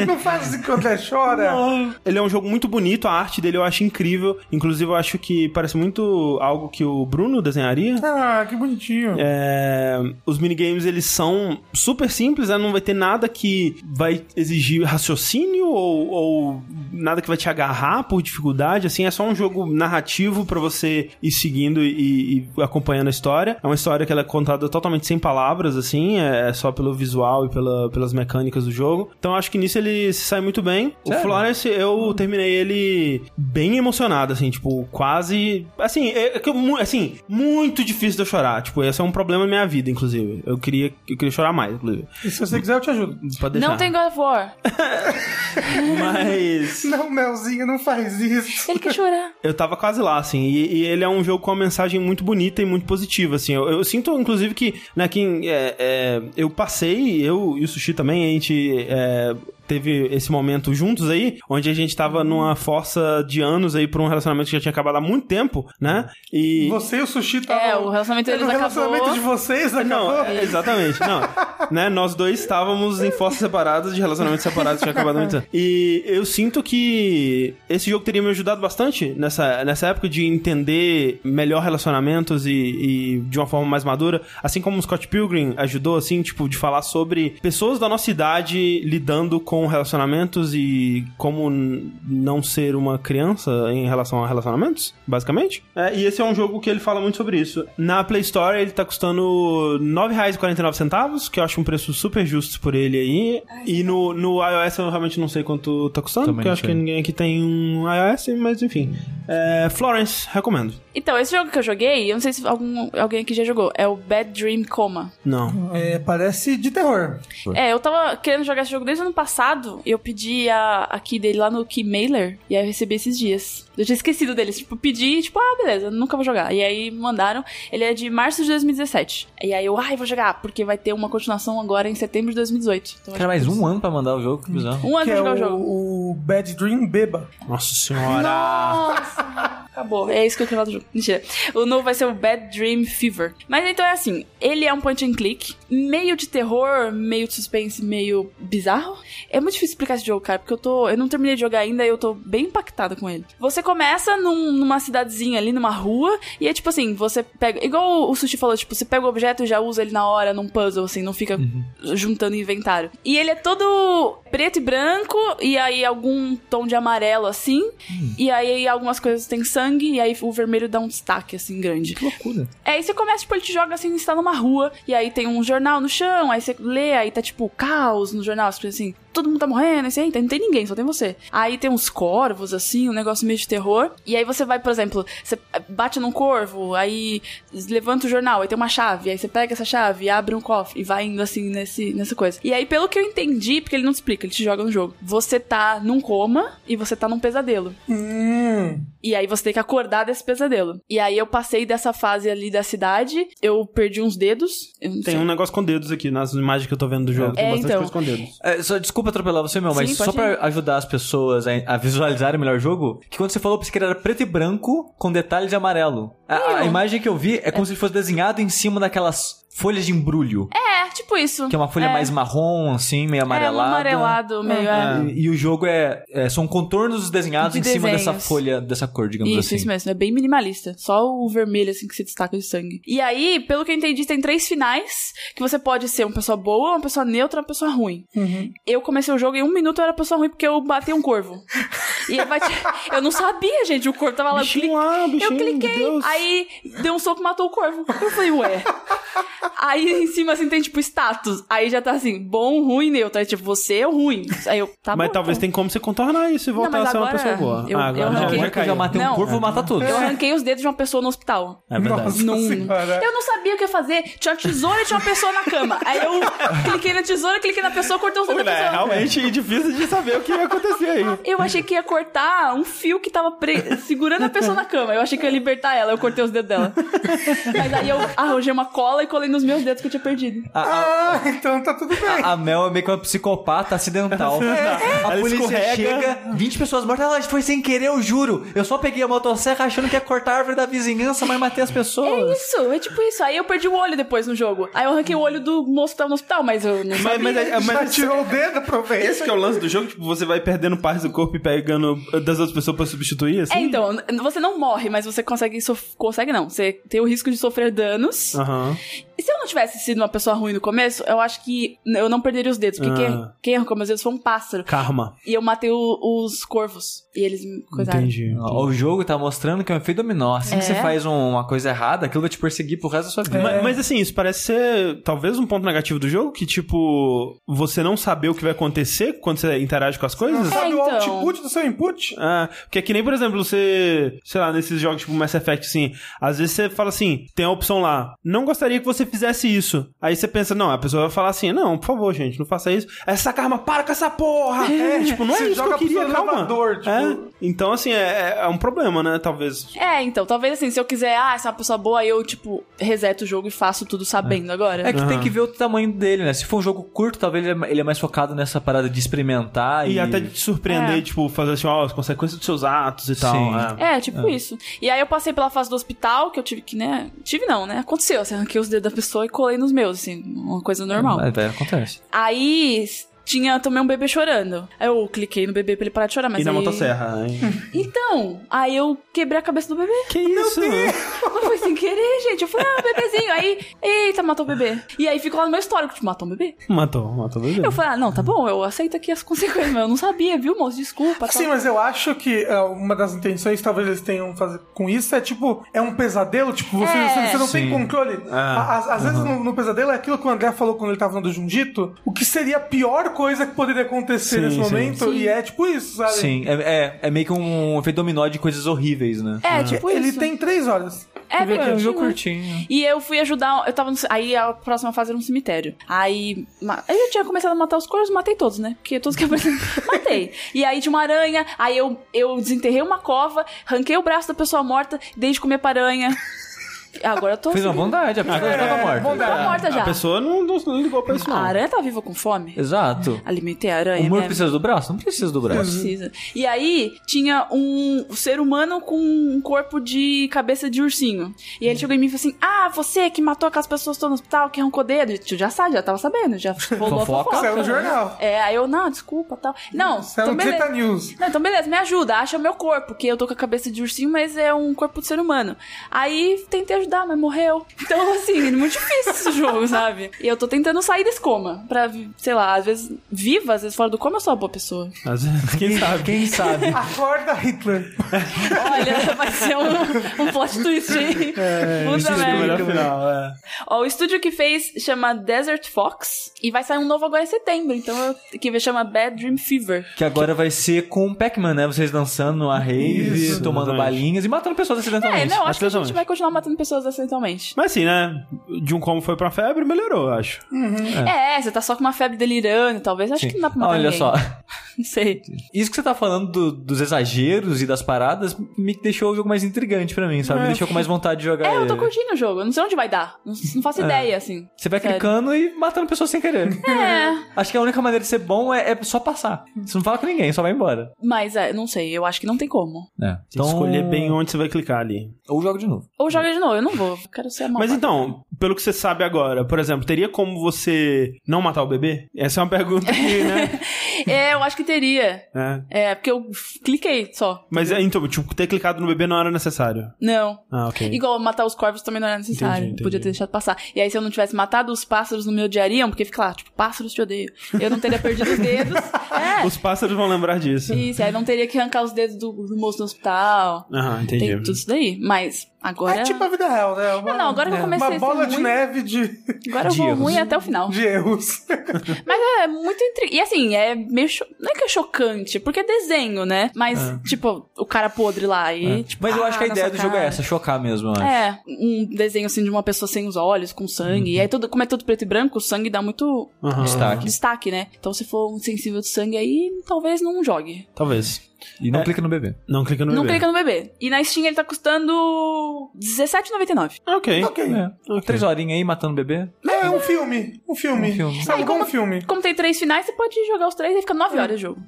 Não faz assim quando é chora. Ele é um jogo muito bonito, a arte dele eu acho incrível. Inclusive, eu acho que parece muito algo que o Bruno desenharia. Ah, que bonitinho. É, os minigames eles são super simples, né? não vai ter nada que vai exigir raciocínio ou, ou nada que vai te agarrar por dificuldade. Assim, é só um jogo narrativo pra você ir seguindo e, e acompanhando a história. É uma história que ela é contada totalmente sem palavras, assim, é só pelo visual e pela, pelas mecânicas do jogo. Então, eu acho que nisso ele se sai muito bem. O Sério? Florence eu terminei terminei ele bem emocionado, assim, tipo, quase. Assim, é, é assim, muito difícil de eu chorar. Tipo, esse é um problema na minha vida, inclusive. Eu queria, eu queria chorar mais, inclusive. E se você quiser, eu te ajudo. Pode deixar. Não tem God of War. Mas. Não, Melzinho, não faz isso. Ele quer chorar. Eu tava quase lá, assim, e, e ele é um jogo com uma mensagem muito bonita e muito positiva, assim. Eu, eu sinto, inclusive, que, né, que é, é, eu passei, eu e o Sushi também, a gente é, teve esse momento juntos aí, onde a gente tava numa força de anos aí por um relacionamento que já tinha acabado há muito tempo, né? E. Você e o Sushi estavam... É, o relacionamento deles o relacionamento acabou. de vocês acabou? Não, é, exatamente. Não, né? Nós dois estávamos em forças separadas, de relacionamentos separados, tinha acabado há muito tempo. E eu sinto que esse jogo teria me ajudado bastante nessa, nessa época de entender melhor relacionamentos e, e de uma forma mais madura. Assim como o Scott Pilgrim ajudou, assim, tipo, de falar sobre pessoas da nossa idade lidando com relacionamentos e como não ser uma criança em relação a relacionamentos, basicamente. É, e esse é um jogo que ele fala muito sobre isso. Na Play Store ele tá custando R$ 9,49, que eu acho um preço super justo por ele aí. E no, no iOS eu realmente não sei quanto tá custando, Também porque eu acho que ninguém aqui tem um iOS, mas enfim. É, Florence, recomendo. Então, esse jogo que eu joguei, eu não sei se algum, alguém aqui já jogou, é o Bad Dream Coma. Não. É, parece de terror. É, eu tava querendo jogar esse jogo desde o ano passado, e eu pedi a, a key dele lá no Key Mailer, e aí eu recebi esses dias. Eu tinha esquecido deles, tipo, pedi, tipo, ah, beleza, nunca vou jogar. E aí mandaram, ele é de março de 2017. E aí eu, ai, vou jogar, porque vai ter uma continuação agora em setembro de 2018. Então, Cara, mais que um ano pra mandar o jogo, que bizarro. Um ano que pra é jogar o jogo. o, o Bad Dream Beba. Nossa senhora. Nossa! Acabou. É isso que eu queria falar do jogo. Mentira. O novo vai ser o Bad Dream Fever. Mas então é assim: ele é um point and click, meio de terror, meio de suspense, meio bizarro. É muito difícil explicar esse jogo, cara, porque eu tô. Eu não terminei de jogar ainda e eu tô bem impactada com ele. Você começa num- numa cidadezinha ali, numa rua, e é tipo assim: você pega. Igual o Sushi falou, tipo, você pega o objeto e já usa ele na hora num puzzle, assim, não fica juntando inventário. E ele é todo preto e branco, e aí algum tom de amarelo, assim. E aí algumas coisas têm sangue, e aí o vermelho dá um destaque, assim, grande. Que loucura. É, aí você começa, tipo, ele te joga assim, você tá numa rua, e aí tem um jornal no chão, aí você lê, aí tá tipo caos no jornal, pensa assim, todo mundo tá morrendo, assim, não tem ninguém, só tem você. Aí tem uns corvos, assim, um negócio meio de terror, e aí você vai, por exemplo, você bate num corvo, aí levanta o jornal, aí tem uma chave, aí você pega essa chave e abre um cofre, e vai indo assim nesse, nessa coisa. E aí, pelo que eu entendi, porque ele não te explica, ele te joga no jogo, você tá num coma e você tá num pesadelo. Hum. E aí você tem que acordar desse pesadelo. E aí eu passei dessa fase ali da cidade, eu perdi uns dedos. Tem sei. um negócio com dedos aqui nas imagens que eu tô vendo do jogo. Tem É, bastante então. coisa com dedos. É, só, desculpa atropelar você, meu, mas Sim, só pode pra ir. ajudar as pessoas a, a visualizarem melhor o jogo, que quando você falou, eu pensei que ele era preto e branco com detalhes de amarelo. A, a imagem que eu vi é como se ele fosse desenhado em cima daquelas folhas de embrulho. É, tipo isso. Que é uma folha é. mais marrom, assim, meio É, um amarelada. amarelado, meio. é. E, e o jogo é, é- São contornos desenhados De em cima dessa desenhos. folha, dessa cor, digamos Isso, assim. isso mesmo. É bem minimalista. Só o vermelho, assim, que se destaca de sangue. E aí, pelo que eu entendi, tem três finais que você pode ser uma pessoa boa, uma pessoa neutra, uma pessoa ruim. Uhum. Eu comecei o jogo em um minuto eu era pessoa ruim porque eu bati um corvo. e aí vai te- eu não sabia, gente. O corvo tava lá. Eu Bichinho cliquei- lá, bichinho, Eu cliquei, Deus. aí deu um soco e matou o corvo. Eu falei, ué. Aí em cima assim tem tipo status. Aí já tá assim, bom, ruim, neutro. Aí tipo, você é o ruim. Aí eu, tá mas bom, talvez então. tem como você contornar isso e voltar mas a ser uma pessoa boa. eu- ah, eu agora Não, já, arranquei. já já eu já matei um Não. corvo, vou matar todos. Eu arranquei os dedos de uma pessoa no hospital. É verdade. Nossa Não-. Eu não sabia o que fazer. Tinha uma tesoura e tinha uma pessoa na cama. Aí eu cliquei na tesoura, cliquei na pessoa, cortei os dedos da É pessoa. realmente difícil de saber o que ia acontecer aí. Eu achei que ia cortar um fio que tava pre- segurando a pessoa na cama. Eu achei que ia libertar ela. Eu cortei os dedos dela. Mas aí eu arranjei uma cola e colei nos meus dedos que eu tinha perdido. Ah, então tá tudo bem. A Mel é meio que uma psicopata acidental. A Ela polícia escorrega. chega, 20 pessoas mortas. Ela foi sem querer, eu juro. Eu só peguei a motosserra achando que ia cortar a árvore da vizinhança, mas matei as pessoas. Isso, é tipo isso. Aí eu perdi o olho depois no jogo. Aí eu arranquei o olho do moço que tava no hospital, mas eu não Mas, sabia. mas, é- Já mas tirou o dedo, aproveita. esse que é o lance do jogo, tipo, você vai perdendo partes do corpo e pegando das outras pessoas pra substituir, assim? É, então, você não morre, mas você consegue. sof- Consegue não. Você tem o risco de sofrer danos. Aham. Se eu não tivesse sido uma pessoa ruim no começo, eu acho que eu não perderia os dedos. Porque Ah. quem, quem arrancou meus dedos foi um pássaro. Karma. E eu matei o- os corvos. E eles me coisaram. Entendi. O jogo tá mostrando que é um efeito dominó. Assim que É. você faz um- uma coisa errada, aquilo vai te perseguir pro resto da sua vida. Mas, mas, assim, isso parece ser talvez um ponto negativo do jogo, que tipo, você não saber o que vai acontecer quando você interage com as Não coisas. sabe o então. output do seu input? Ah, porque é que nem, por exemplo, você, sei lá, nesses jogos tipo Mass Effect, assim, às vezes você fala assim, tem a opção lá, não gostaria que você fizesse isso. Aí você pensa, não, a pessoa vai falar assim, não, por favor, gente, não faça isso. Essa arma, para com essa porra! É, tipo, não é isso que joga eu queria, calma. elevador, tipo- É, então, assim, é, é um problema, né, talvez. É, então, talvez assim, se eu quiser, ah, essa é uma pessoa boa, eu, tipo, reseto o jogo e faço tudo sabendo agora. É que tem Aham. que ver o tamanho dele, né? Se for um jogo curto, talvez ele é- é mais focado nessa parada de experimentar e... E até de te surpreender, É. tipo, fazer assim, ó, as consequências dos seus atos e tal. Sim. é. É, tipo isso. E aí eu passei pela fase do hospital, que eu tive que, né? Tive não, né? Aconteceu, assim, arranquei os dedos da pessoa e colei nos meus, assim, uma coisa normal. É, velho, acontece. Aí tinha também um bebê chorando. Aí eu cliquei no bebê pra ele parar de chorar, mas E na aí... motosserra, hein? Então, aí eu quebrei a cabeça do bebê. que isso? Foi sem querer, gente. Eu falei, ah, bebezinho. Aí, eita, matou o bebê. E aí ficou lá no meu histórico, tipo, matou um bebê. Matou, matou o bebê. Eu falei, ah, não, tá bom, eu aceito aqui as consequências, mas eu não sabia, viu, moço? Desculpa. Tá. Sim, mas eu acho que é, uma das intenções, talvez eles tenham fazer com isso, é tipo, é um pesadelo, tipo, você, É. você, não tem Sim. controle. Ah, Às, às vezes no, no pesadelo é aquilo que o André falou quando ele tava falando do Jundito, o que seria pior coisa que poderia acontecer Sim, nesse sim. momento, Sim. e é tipo isso, sabe? Sim, é, é, é meio que um efeito dominó de coisas horríveis, né? É, tipo Ele isso. tem três horas. É, bem É um curtinho, jogo curtinho. E eu fui ajudar. Eu tava no, Aí a próxima fase era um cemitério. Aí. ma- Eu tinha começado a matar os corvos, matei todos, né? Porque todos que apareceram. matei. E aí tinha uma aranha. Aí eu, eu desenterrei uma cova, arranquei o braço da pessoa morta, dei de comer pra aranha. Agora eu tô. Fez uma bondade, a pessoa É, tava morta. bondade. Tava morta já. A pessoa não, não, não ligou pra isso, não. A aranha tá viva com fome. Exato. Alimentei a O aranha. Muro minha- precisa do braço? Não precisa do Não braço. precisa. E aí, tinha um ser humano com um corpo de cabeça de ursinho. E ele chegou em mim e falou assim: Ah, você que matou aquelas pessoas todas no hospital, que arrancou dedo. Tu já sabe, já tava sabendo, já rolou a Fofoca? Saiu no jornal. É, aí eu, não, desculpa, tal. Não, Saiu então no beleza. Zeta News. Não, então beleza, me ajuda, acha o meu corpo, que eu tô com a cabeça de ursinho, mas é um corpo de ser humano. Aí tentei ajudar, mas morreu. Então, assim, é muito difícil esse jogo, sabe? E eu tô tentando sair desse coma. Pra, sei lá, às vezes viva, às vezes fora do coma, eu sou uma boa pessoa. Às vezes, quem sabe? Quem sabe? Acorda Hitler. Olha, vai ser um, um plot twist, hein? Puta Isso é o melhor merda. final, é. Ó, o estúdio que fez chama Desert Fox e vai sair um novo agora em setembro. Então, eu, que chama Bad Dream Fever. Que agora vai ser com o Pac-Man, né? Vocês dançando numa rave, Isso, tomando exatamente. balinhas e matando pessoas É, acidentalmente. não, acho que a gente vai continuar matando pessoas acidentalmente. Mas assim, né? De um como foi pra febre, melhorou, eu acho. É, você tá só com uma febre delirando, talvez. Acho que não dá pra matar Olha ninguém. só, Não sei. isso que você tá falando do- dos exageros e das paradas me deixou o jogo mais intrigante pra mim, sabe? Me deixou com mais vontade de jogar É, eu tô ele. curtindo o jogo. Eu não sei onde vai dar. Não, não faço ideia, assim. Você vai Sério. clicando e matando pessoas sem querer. É, Acho que a única maneira de ser bom é, é só passar. Você não fala com ninguém, só vai embora. mas é, não sei. Eu acho que não tem como. É. Tem que escolher bem onde você vai clicar ali. Ou joga de novo. Ou joga de novo. Eu não vou. Eu quero ser a Mas então, pelo que você sabe agora, por exemplo, teria como você não matar o bebê? Essa é uma pergunta que, né? É, eu acho que teria. É. É, porque eu cliquei só. Mas é, então, tipo, ter clicado no bebê não era necessário. Não. Ah, ok. Igual matar os corvos também não era necessário. Entendi, entendi. Podia ter deixado passar. E aí, se eu não tivesse matado os pássaros, não me odiariam, porque fica lá, tipo, pássaros te odeiam. Eu não teria perdido os dedos. É. Os pássaros vão lembrar disso. Isso, aí não teria que arrancar os dedos do, do moço no hospital. Aham, entendi. Tem tudo isso daí. Mas agora. É tipo a vida real, né? Uma, Ah, não, agora que eu comecei Uma a ser bola de ruim. neve de, Agora eu de vou erros. ruim até o final. de erros. Mas é muito intrigante. E assim, é meio. Cho... Não é que é chocante, porque é desenho, né? Mas, tipo, o cara podre lá e. Tipo, Mas eu ah, acho que a na ideia do jogo é cara. essa, chocar mesmo, eu acho. É, um desenho assim de uma pessoa sem os olhos, com sangue. E aí, tudo, como é tudo preto e branco, o sangue dá muito Aham. Destaque. destaque, né? Então, se for um sensível de sangue aí, talvez não jogue. Talvez. E não É. clica no bebê. Não clica no Não bebê. clica no bebê. E na Steam ele tá custando R$17,99. Ah, ok. ok. É. Três horinhas aí matando o bebê. É, É um filme. Um filme. Um filme. Sabe, É, como um filme. Como tem três finais, você pode jogar os três e fica nove horas de jogo.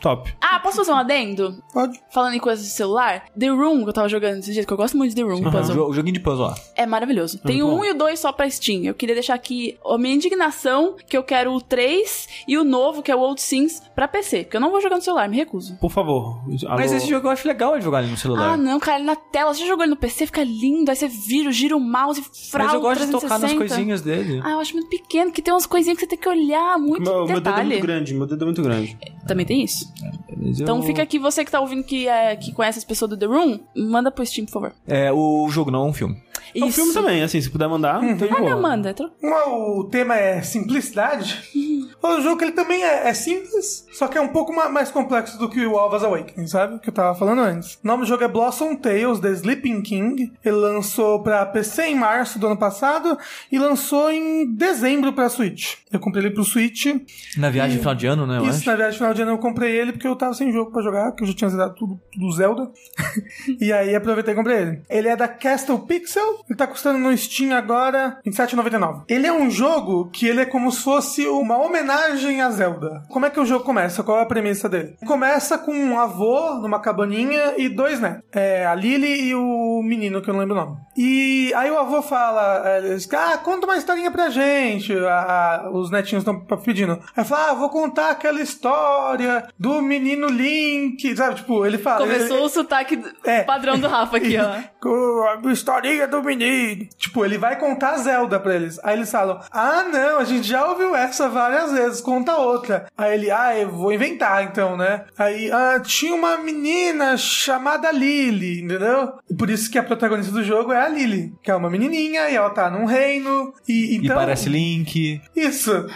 Top. Ah, posso fazer um adendo? Pode. Falando em coisas de celular, The Room, que eu tava jogando esses dias, que eu gosto muito de The Room, O puzzle. o joguinho de puzzle, ó. É maravilhoso. Tem o. 1 e o 2 só pra Steam. Eu queria deixar aqui a minha indignação que eu quero o 3 e o novo, que é o Old Sims, pra PC. Porque eu não vou jogar no celular, me recuso. Por favor. Mas Alô? esse jogo eu acho legal de jogar ali no celular. Ah, não, cara, ele na tela. Você já jogou ele no PC, fica lindo. Aí você vira, gira o mouse, frauda. Mas eu gosto de tocar nas 360. coisinhas dele. Ah, eu acho muito pequeno, que tem umas coisinhas que você tem que olhar, muito Meu, meu dedo é detalhe. muito grande, meu dedo é muito grande. Também tem isso. Eu- Então fica aqui, você que tá ouvindo que, é, que conhece as pessoas do The Room, manda pro Steam, por favor. É, o jogo não é um filme. É um filme também, assim, se puder mandar, Uhum. Ah, não, manda. Como o tema é simplicidade, o jogo ele também é, é simples, só que é um pouco ma- mais complexo do que o Alva's Awakening, sabe? Que eu tava falando antes. O nome do jogo é Blossom Tales The Sleeping King. Ele lançou pra PC em março do ano passado e lançou em dezembro pra Switch. Eu comprei ele pro Switch. Na viagem de final de ano, né? Eu Isso, acho. na viagem final de ano eu comprei ele porque eu tava sem jogo pra jogar, que eu já tinha zerado tudo do Zelda. e aí aproveitei e comprei ele. Ele é da Castle Pixel, ele tá custando no Steam agora R$27,99. Ele é um jogo que ele é como se fosse uma homenagem a Zelda. Como é que o jogo começa? Qual é a premissa dele? Começa com um avô numa cabaninha e dois netos. É, a Lily e o menino, que eu não lembro o nome. E aí o avô fala, é, ele diz, ah, conta uma historinha pra gente. Os netinhos estão pedindo. Aí fala, ah, vou contar aquela história do menino Link, sabe? Tipo, ele fala... Começou ele- o sotaque É. padrão do Rafa aqui, ó. a historinha do menino. Tipo, ele vai contar Zelda pra eles. Aí eles falam: Ah, não, a gente já ouviu essa várias vezes, conta outra. Aí ele, ah, eu vou inventar então, né? Aí, ah, tinha uma menina chamada Lily, entendeu? Por isso que a protagonista do jogo é a Lily, que é uma menininha e ela tá num reino. E, E então, parece Link. isso.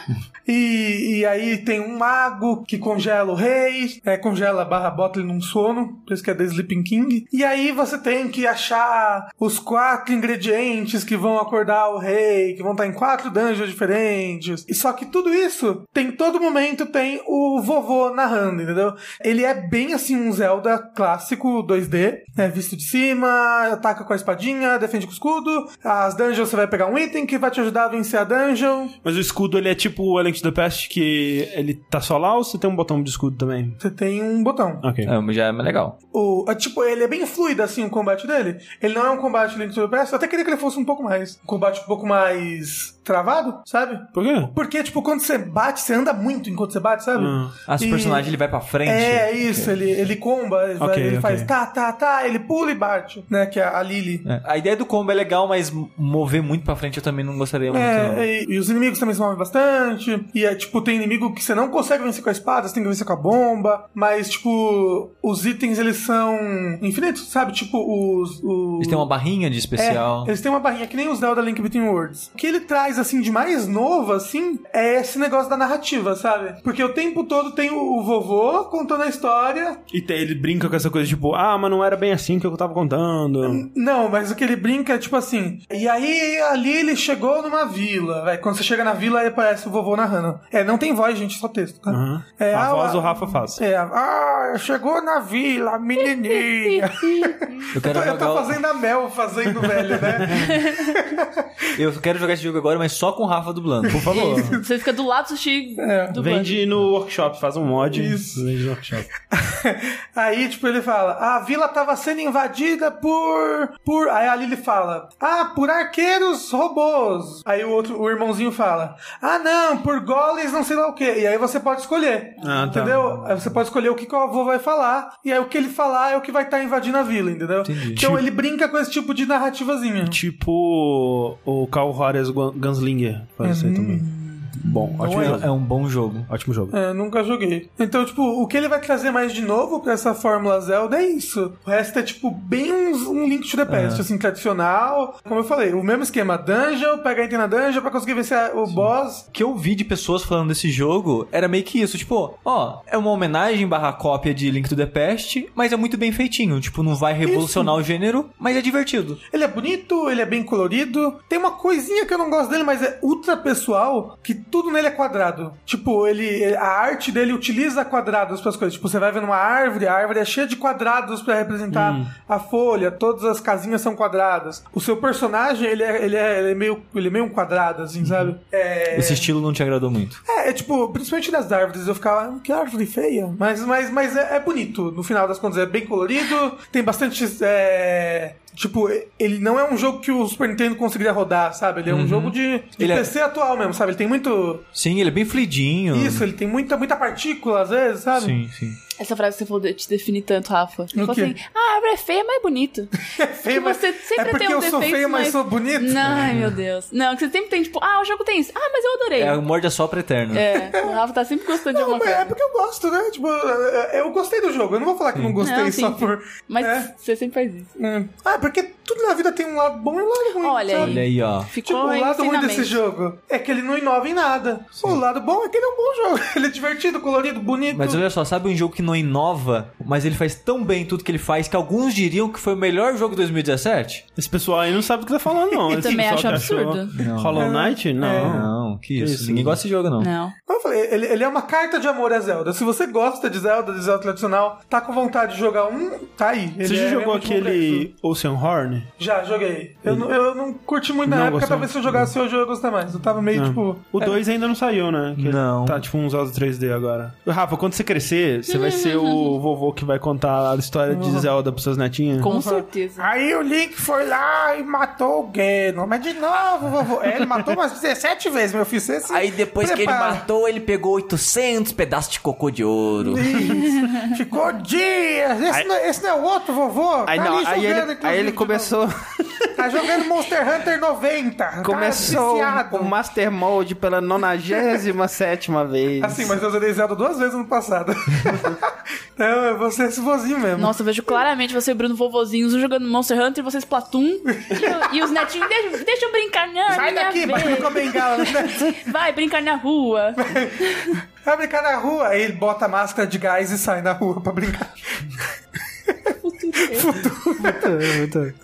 E, e aí tem um mago que congela o rei, é, congela barra bota ele num sono, por isso que é The Sleeping King. E aí você tem que achar os quatro ingredientes que vão acordar o rei, que vão estar em quatro dungeons diferentes. E só que tudo isso, tem todo momento tem o vovô narrando, entendeu? Ele é bem assim um Zelda clássico 2D, né? Visto de cima, ataca com a espadinha, defende com o escudo. As dungeons você vai pegar um item que vai te ajudar a vencer a dungeon. Mas o escudo, ele é tipo o A Link to the Past, que ele tá só lá ou você tem um botão de escudo também? Você tem um botão. Ok. É, mas já é mais legal. O, é, tipo, ele é bem fluido, assim, o combate dele. Ele não é um combate Link to the Past. Eu até queria que ele fosse um pouco mais... Um combate um pouco mais travado, sabe? Por quê? Porque, tipo, quando você bate, você anda muito enquanto você bate, sabe? Hum. Ah, se o personagem ele vai pra frente. É, isso. Ele, ele comba, ele, vai- Ok, ele ok. faz tá, tá, tá, ele pula e bate, né? Que é a Lily. É, A ideia do combo é legal, mas mover muito pra frente eu também não gostaria muito. não. É, e, e os inimigos também se movem bastante. E é tipo, tem inimigo que você não consegue vencer com a espada, você tem que vencer com a bomba. Mas, tipo, os itens eles são infinitos, sabe? Tipo, os. os... Eles têm uma barrinha de especial. É, eles têm uma barrinha que nem os Zelda Link Between Worlds. O que ele traz, assim, de mais novo, assim, é esse negócio da narrativa, sabe? Porque o tempo todo tem o, o vovô contando a história. E tem- ele brinca com essa coisa tipo, ah, mas não era bem assim que eu tava contando. Não, mas o que ele brinca é tipo assim. E aí ali ele chegou numa vila. Véi, quando você chega na vila, aí aparece o vovô narrando. É, não tem voz, gente, só texto, tá? Uhum. É, a ah, voz do Rafa faz. É, ah, chegou na vila, menininha. Eu eu, quero tô, eu jogar. tô o- fazendo a Mel fazendo velho, né? Eu quero jogar esse jogo agora, mas só com o Rafa dublando. Por favor. Isso. Você fica do lado do sushi É. do Vende no workshop, faz um mod. Isso. Vende no workshop. Aí, tipo, ele fala: a vila tava sendo invadida por. por. Aí a Lily fala: ah, por arqueiros robôs. Aí o outro, o irmãozinho fala: ah, não, por golems não sei lá o que. E aí você pode escolher. Ah, tá. Entendeu? Aí você pode escolher o que, que o avô vai falar. E aí o que ele falar é o que vai estar invadindo a vila, entendeu? Entendi. Então Tipo- ele brinca com esse tipo de narrativazinha. Tipo o Carl Gun- Gunslinger. Pode ser também. Bom, ótimo é. jogo. É um bom jogo. Ótimo jogo. É, nunca joguei. Então, tipo, o que ele vai trazer mais de novo pra essa fórmula Zelda é isso. O resto é, tipo, bem um, um Link to the Past, assim, tradicional. Como eu falei, o mesmo esquema. Dungeon, pega item na dungeon pra conseguir vencer a- o boss. O que eu vi de pessoas falando desse jogo era meio que isso, tipo, ó, é uma homenagem barra cópia de Link to the Past, mas é muito bem feitinho, tipo, não vai revolucionar o gênero, mas é divertido. Ele é bonito, ele é bem colorido. Tem uma coisinha que eu não gosto dele, mas é ultra pessoal, que tudo nele é quadrado. Tipo, ele a arte dele utiliza quadrados para as coisas. Tipo, você vai vendo uma árvore, a árvore é cheia de quadrados para representar Hum. a folha, todas as casinhas são quadradas. O seu personagem, ele é, ele é, ele é meio ele é meio um quadrado assim, Uhum. sabe? É, Esse estilo não te agradou muito. é, é tipo, principalmente nas árvores, eu ficava, "Ah, que árvore feia. Mas, mas, mas é, é bonito, no final das contas, é bem colorido, tem bastante. é, Tipo, ele não é um jogo que o Super Nintendo conseguiria rodar, sabe? Ele é um jogo de, de Ele é- PC atual mesmo, sabe? Ele tem muito. Sim, ele é bem fluidinho. Isso, ele tem muita, muita partícula às vezes, sabe? Sim, sim. Essa frase que você falou de- te define tanto, Rafa. Você assim, ah, a árvore é feia, mas é bonito. É feio, mas. você sempre é porque tem um eu sou feio, mas mas- sou bonito. Ai, meu Deus. Não, que você sempre tem, tipo, ah, o jogo tem isso. Ah, mas eu adorei. É o morde a sopra eterno. É, o Rafa tá sempre gostando de Não, alguma mas é coisa. porque eu gosto, né? Tipo, é- eu gostei do jogo. Eu não vou falar que não gostei Não, sim, só sim. por. Mas É. você sempre faz isso. Hum. Ah, porque tudo na vida tem um lado bom e um lado ruim. Olha sabe? Olha aí, ó. Ficou Tipo, o lado ruim desse jogo é que ele não inova em nada. O lado bom é que ele é um bom jogo. Ele é divertido, colorido, bonito. Mas olha só, sabe um jogo que não inova, mas ele faz tão bem tudo que ele faz que alguns diriam que foi o melhor jogo de 2017? Esse pessoal aí não sabe o que tá falando, não. Eu Esse também pessoal acho absurdo. Não. Hollow Knight? Não. Não, que isso. isso? Ninguém gosta desse jogo, não. Não. Eu falei, ele, ele é uma carta de amor a Zelda. Se você gosta de Zelda, de Zelda tradicional, tá com vontade de jogar um, tá aí. Ele Você já é jogou aquele Ocean Horn? Já, joguei. Eu, não, eu não curti muito na Não época, gostou? talvez se eu jogasse hoje eu ia gostar mais. Eu tava meio Não. tipo. O é, 2 ainda não saiu, né? Que Não. Tá tipo um Zelda 3D agora. Rafa, quando você crescer, você vai ser o vovô que vai contar a história de Zelda pros seus netinhos? Com certeza. Aí o Link foi lá e matou o Ganon. Mas de novo, vovô. É, ele matou umas 17 vezes, meu filho. Você se Aí depois que ele prepara. matou, ele pegou 800 pedaços de cocô de ouro. Isso. Ficou dias. Esse, não, esse não é o outro vovô? Aí Tá não, ali aí jogando, ele, inclusive, aí ele de começou. Tá jogando Monster Hunter 90. começou Tá o Master Mode pela 97 vez. Assim, mas eu zerei Zelda duas vezes no passado. então, eu vou ser esse vozinho mesmo. Nossa, eu vejo claramente você e o Bruno vovozinhos jogando Monster Hunter e vocês Splatoon. e, e os netinhos, deixa, deixa eu brincar, não, Sai minha daqui, batendo com a bengala. Né? Vai brincar na rua. Vai brincar na rua. Aí ele bota a máscara de gás e sai na rua pra brincar.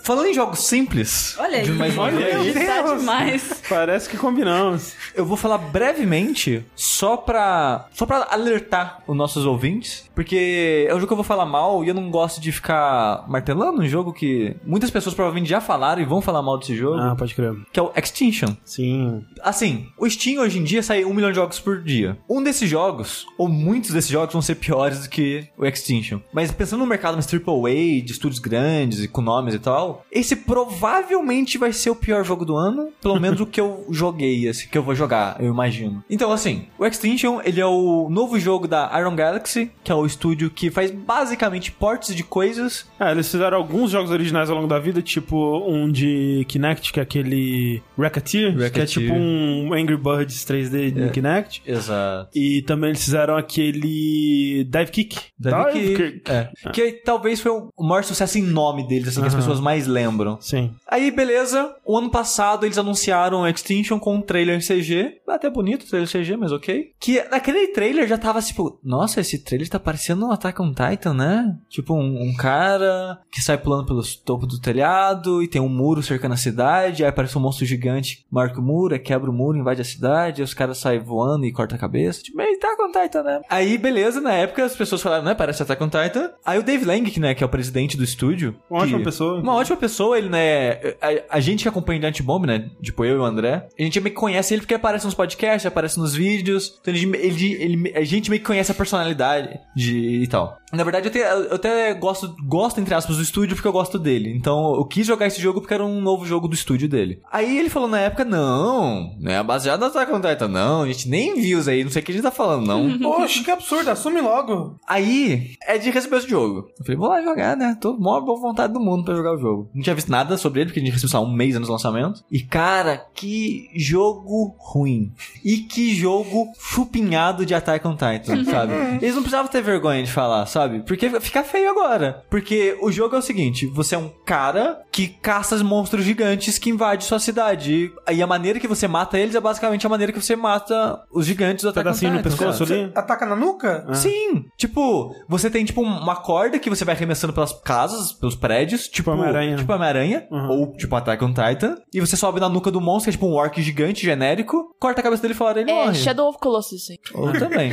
Falando em jogos simples, Olha aí. uma Olha aí. Tá demais. Parece que combinamos. eu vou falar brevemente só pra, só pra alertar os nossos ouvintes, porque é um jogo que eu vou falar mal e eu não gosto de ficar martelando um jogo que muitas pessoas provavelmente já falaram e vão falar mal desse jogo, Ah, pode crer. que é o Extinction. Sim. Assim, o Steam hoje em dia sai um milhão de jogos por dia. Um desses jogos, ou muitos desses jogos, vão ser piores do que o Extinction. Mas pensando no mercado mais AAA, de estúdios grandes e com nomes e tal, esse provavelmente vai ser o pior jogo do ano. Pelo menos o que eu joguei, assim, que eu vou jogar, eu imagino. Então, assim, o Extinction, ele é o novo jogo da Iron Galaxy, que é o estúdio que faz basicamente ports de coisas. É, eles fizeram alguns jogos originais ao longo da vida, tipo um de Kinect, que é aquele Racketeer, que é Racketeer. tipo um Angry Birds 3D de Kinect. Exato. E também eles fizeram aquele Dive Kick. Dive Kick. É. Que talvez foi o maior sucesso em nome deles, assim, que as pessoas mais lembram. Sim. Aí, beleza. O ano passado eles anunciaram Extinction com um trailer CG. Até bonito o trailer CG, mas ok. Que naquele trailer já tava tipo, nossa, esse trailer tá parecendo um Attack on Titan, né? Tipo, um, um cara que sai pulando pelo topo do telhado e tem um muro cercando a cidade. Aí aparece um monstro gigante, marca o muro, quebra o muro, invade a cidade. Aí os caras saem voando e cortam a cabeça. Tipo, meio Attack on Titan, né? Aí, beleza, na época as pessoas falaram, né? Parece Attack on Titan. Aí o Dave Lang, que, né, que é o presidente do estúdio. Uma ótima pessoa. Uma ótima pessoa, ele, né? A, a gente que acompanha o Giant Bomb, né? Tipo, eu e o André, a gente meio que conhece ele porque aparece nos podcasts, aparece nos vídeos. Então ele, ele, ele- a gente meio que conhece a personalidade de, e tal. Na verdade, eu até, eu até gosto, gosto, entre aspas, do estúdio porque eu gosto dele. Então eu quis jogar esse jogo porque era um novo jogo do estúdio dele. Aí ele falou na época: não, não é baseado no Attack on Titan, não. A gente nem viu isso aí, não sei o que a gente tá falando, não. Poxa, que absurdo. Assume logo. Aí, é de receber esse jogo. Eu falei, vou lá jogar, né? Tô maior boa vontade do mundo pra jogar o jogo. Não tinha visto nada sobre ele, porque a gente recebeu só um mês antes do lançamento. E, cara, que jogo ruim. E que jogo chupinhado de Attack on Titan, sabe? Eles não precisavam ter vergonha de falar, sabe? Sabe? Porque fica feio agora. Porque o jogo é o seguinte: você é um cara que caça os monstros gigantes que invadem sua cidade. E a maneira que você mata eles é basicamente a maneira que você mata os gigantes do on Pedacinho no pescoço ali? Ataca na nuca? Sim, tipo, você tem tipo uma corda que você vai arremessando pelas casas, pelos prédios, tipo Homem-Aranha. tipo Homem-Aranha, ou tipo Attack on Titan, e você sobe na nuca do monstro, que é tipo um orc gigante, genérico, corta a cabeça dele fora e ele É, morre. Shadow of Colossus, aí. Eu também.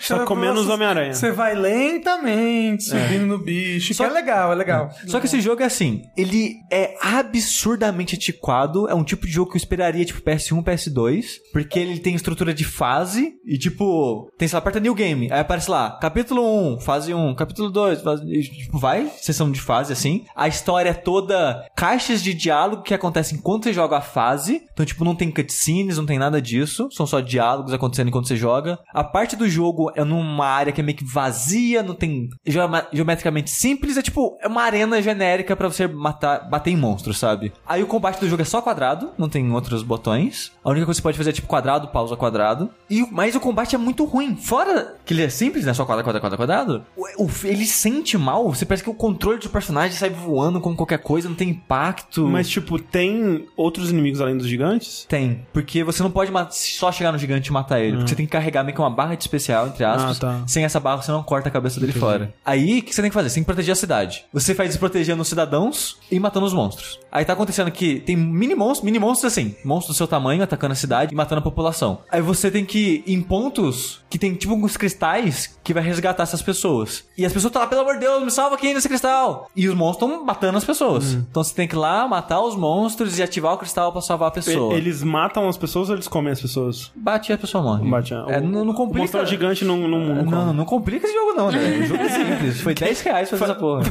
Só comendo os Homem-Aranha. Você vai lentamente subindo no bicho. Só- que é legal, é legal. Só que esse jogo é assim, ele é absurdamente antiquado, é um tipo de jogo que eu esperaria tipo PS1, PS2, porque ele tem estrutura de fase e tipo, tem sei lá, aperta New Game, aí aparece lá, capítulo 1, fase 1, capítulo 2, fase, e, tipo, vai, sessão de fase assim. A história é toda caixas de diálogo que acontecem enquanto você joga a fase, então tipo, não tem cutscenes, não tem nada disso, são só diálogos acontecendo enquanto você joga. A parte do jogo é numa área que é meio que vazia, não tem geoma- geometricamente simples, é tipo, é uma arena genérica pra você matar, bater em monstros, sabe? Aí o combate do jogo é só quadrado, não tem outros botões. A única coisa que você pode fazer é tipo quadrado, pausa quadrado. E, mas o combate é muito ruim. Fora que ele é simples, né? Só quadrado, quadrado, quadrado, quadrado. ele sente mal. Você parece que o controle do personagem sai voando como qualquer coisa, não tem impacto. Mas, tipo, tem outros inimigos além dos gigantes? Tem, porque você não pode só chegar no gigante e matar ele. Porque você tem que carregar meio que uma barra de especial, entre aspas. Ah, tá. Sem essa barra você não corta a cabeça dele fora. Aí, o que você tem que fazer? Você tem que proteger a cidade. Você faz isso protegendo os cidadãos e matando os monstros. Aí tá acontecendo que tem mini monstros, mini monstros assim, monstros do seu tamanho atacando a cidade e matando a população. Aí você tem que ir em pontos que tem tipo uns cristais que vai resgatar essas pessoas. E as pessoas estão lá, pelo amor de Deus, me salva aqui nesse cristal. E os monstros estão matando as pessoas. Então você tem que ir lá matar os monstros e ativar o cristal pra salvar a pessoa. Eles matam as pessoas ou eles comem as pessoas? Bate e a pessoa morre. Bate, É, o- não, não O complica. monstro gigante não, não, não, Não, come. não, complica esse jogo não, né? O jogo é simples. Foi 10 reais fazer essa porra.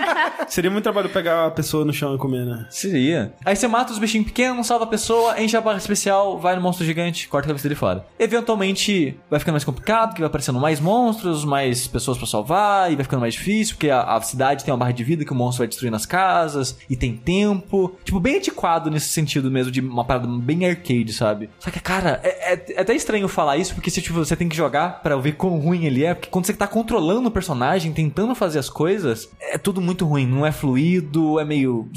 Seria muito trabalho pegar a pessoa no chão e comer, né? Seria. Aí você mata os bichinhos pequenos, salva a pessoa, enche a barra especial, vai no monstro gigante, corta a cabeça dele fora. Eventualmente vai ficando mais complicado, que vai aparecendo mais monstros, mais pessoas pra salvar, e vai ficando mais difícil, porque a, a cidade tem uma barra de vida que o monstro vai destruindo as casas, e tem tempo. Tipo, bem antiquado nesse sentido mesmo, de uma parada bem arcade, sabe? Só que, cara, é, é- é até estranho falar isso, porque se tipo, você tem que jogar pra ver quão ruim ele é, porque quando você tá controlando o personagem, tentando fazer as coisas, é tudo muito ruim, não é fluido, é meio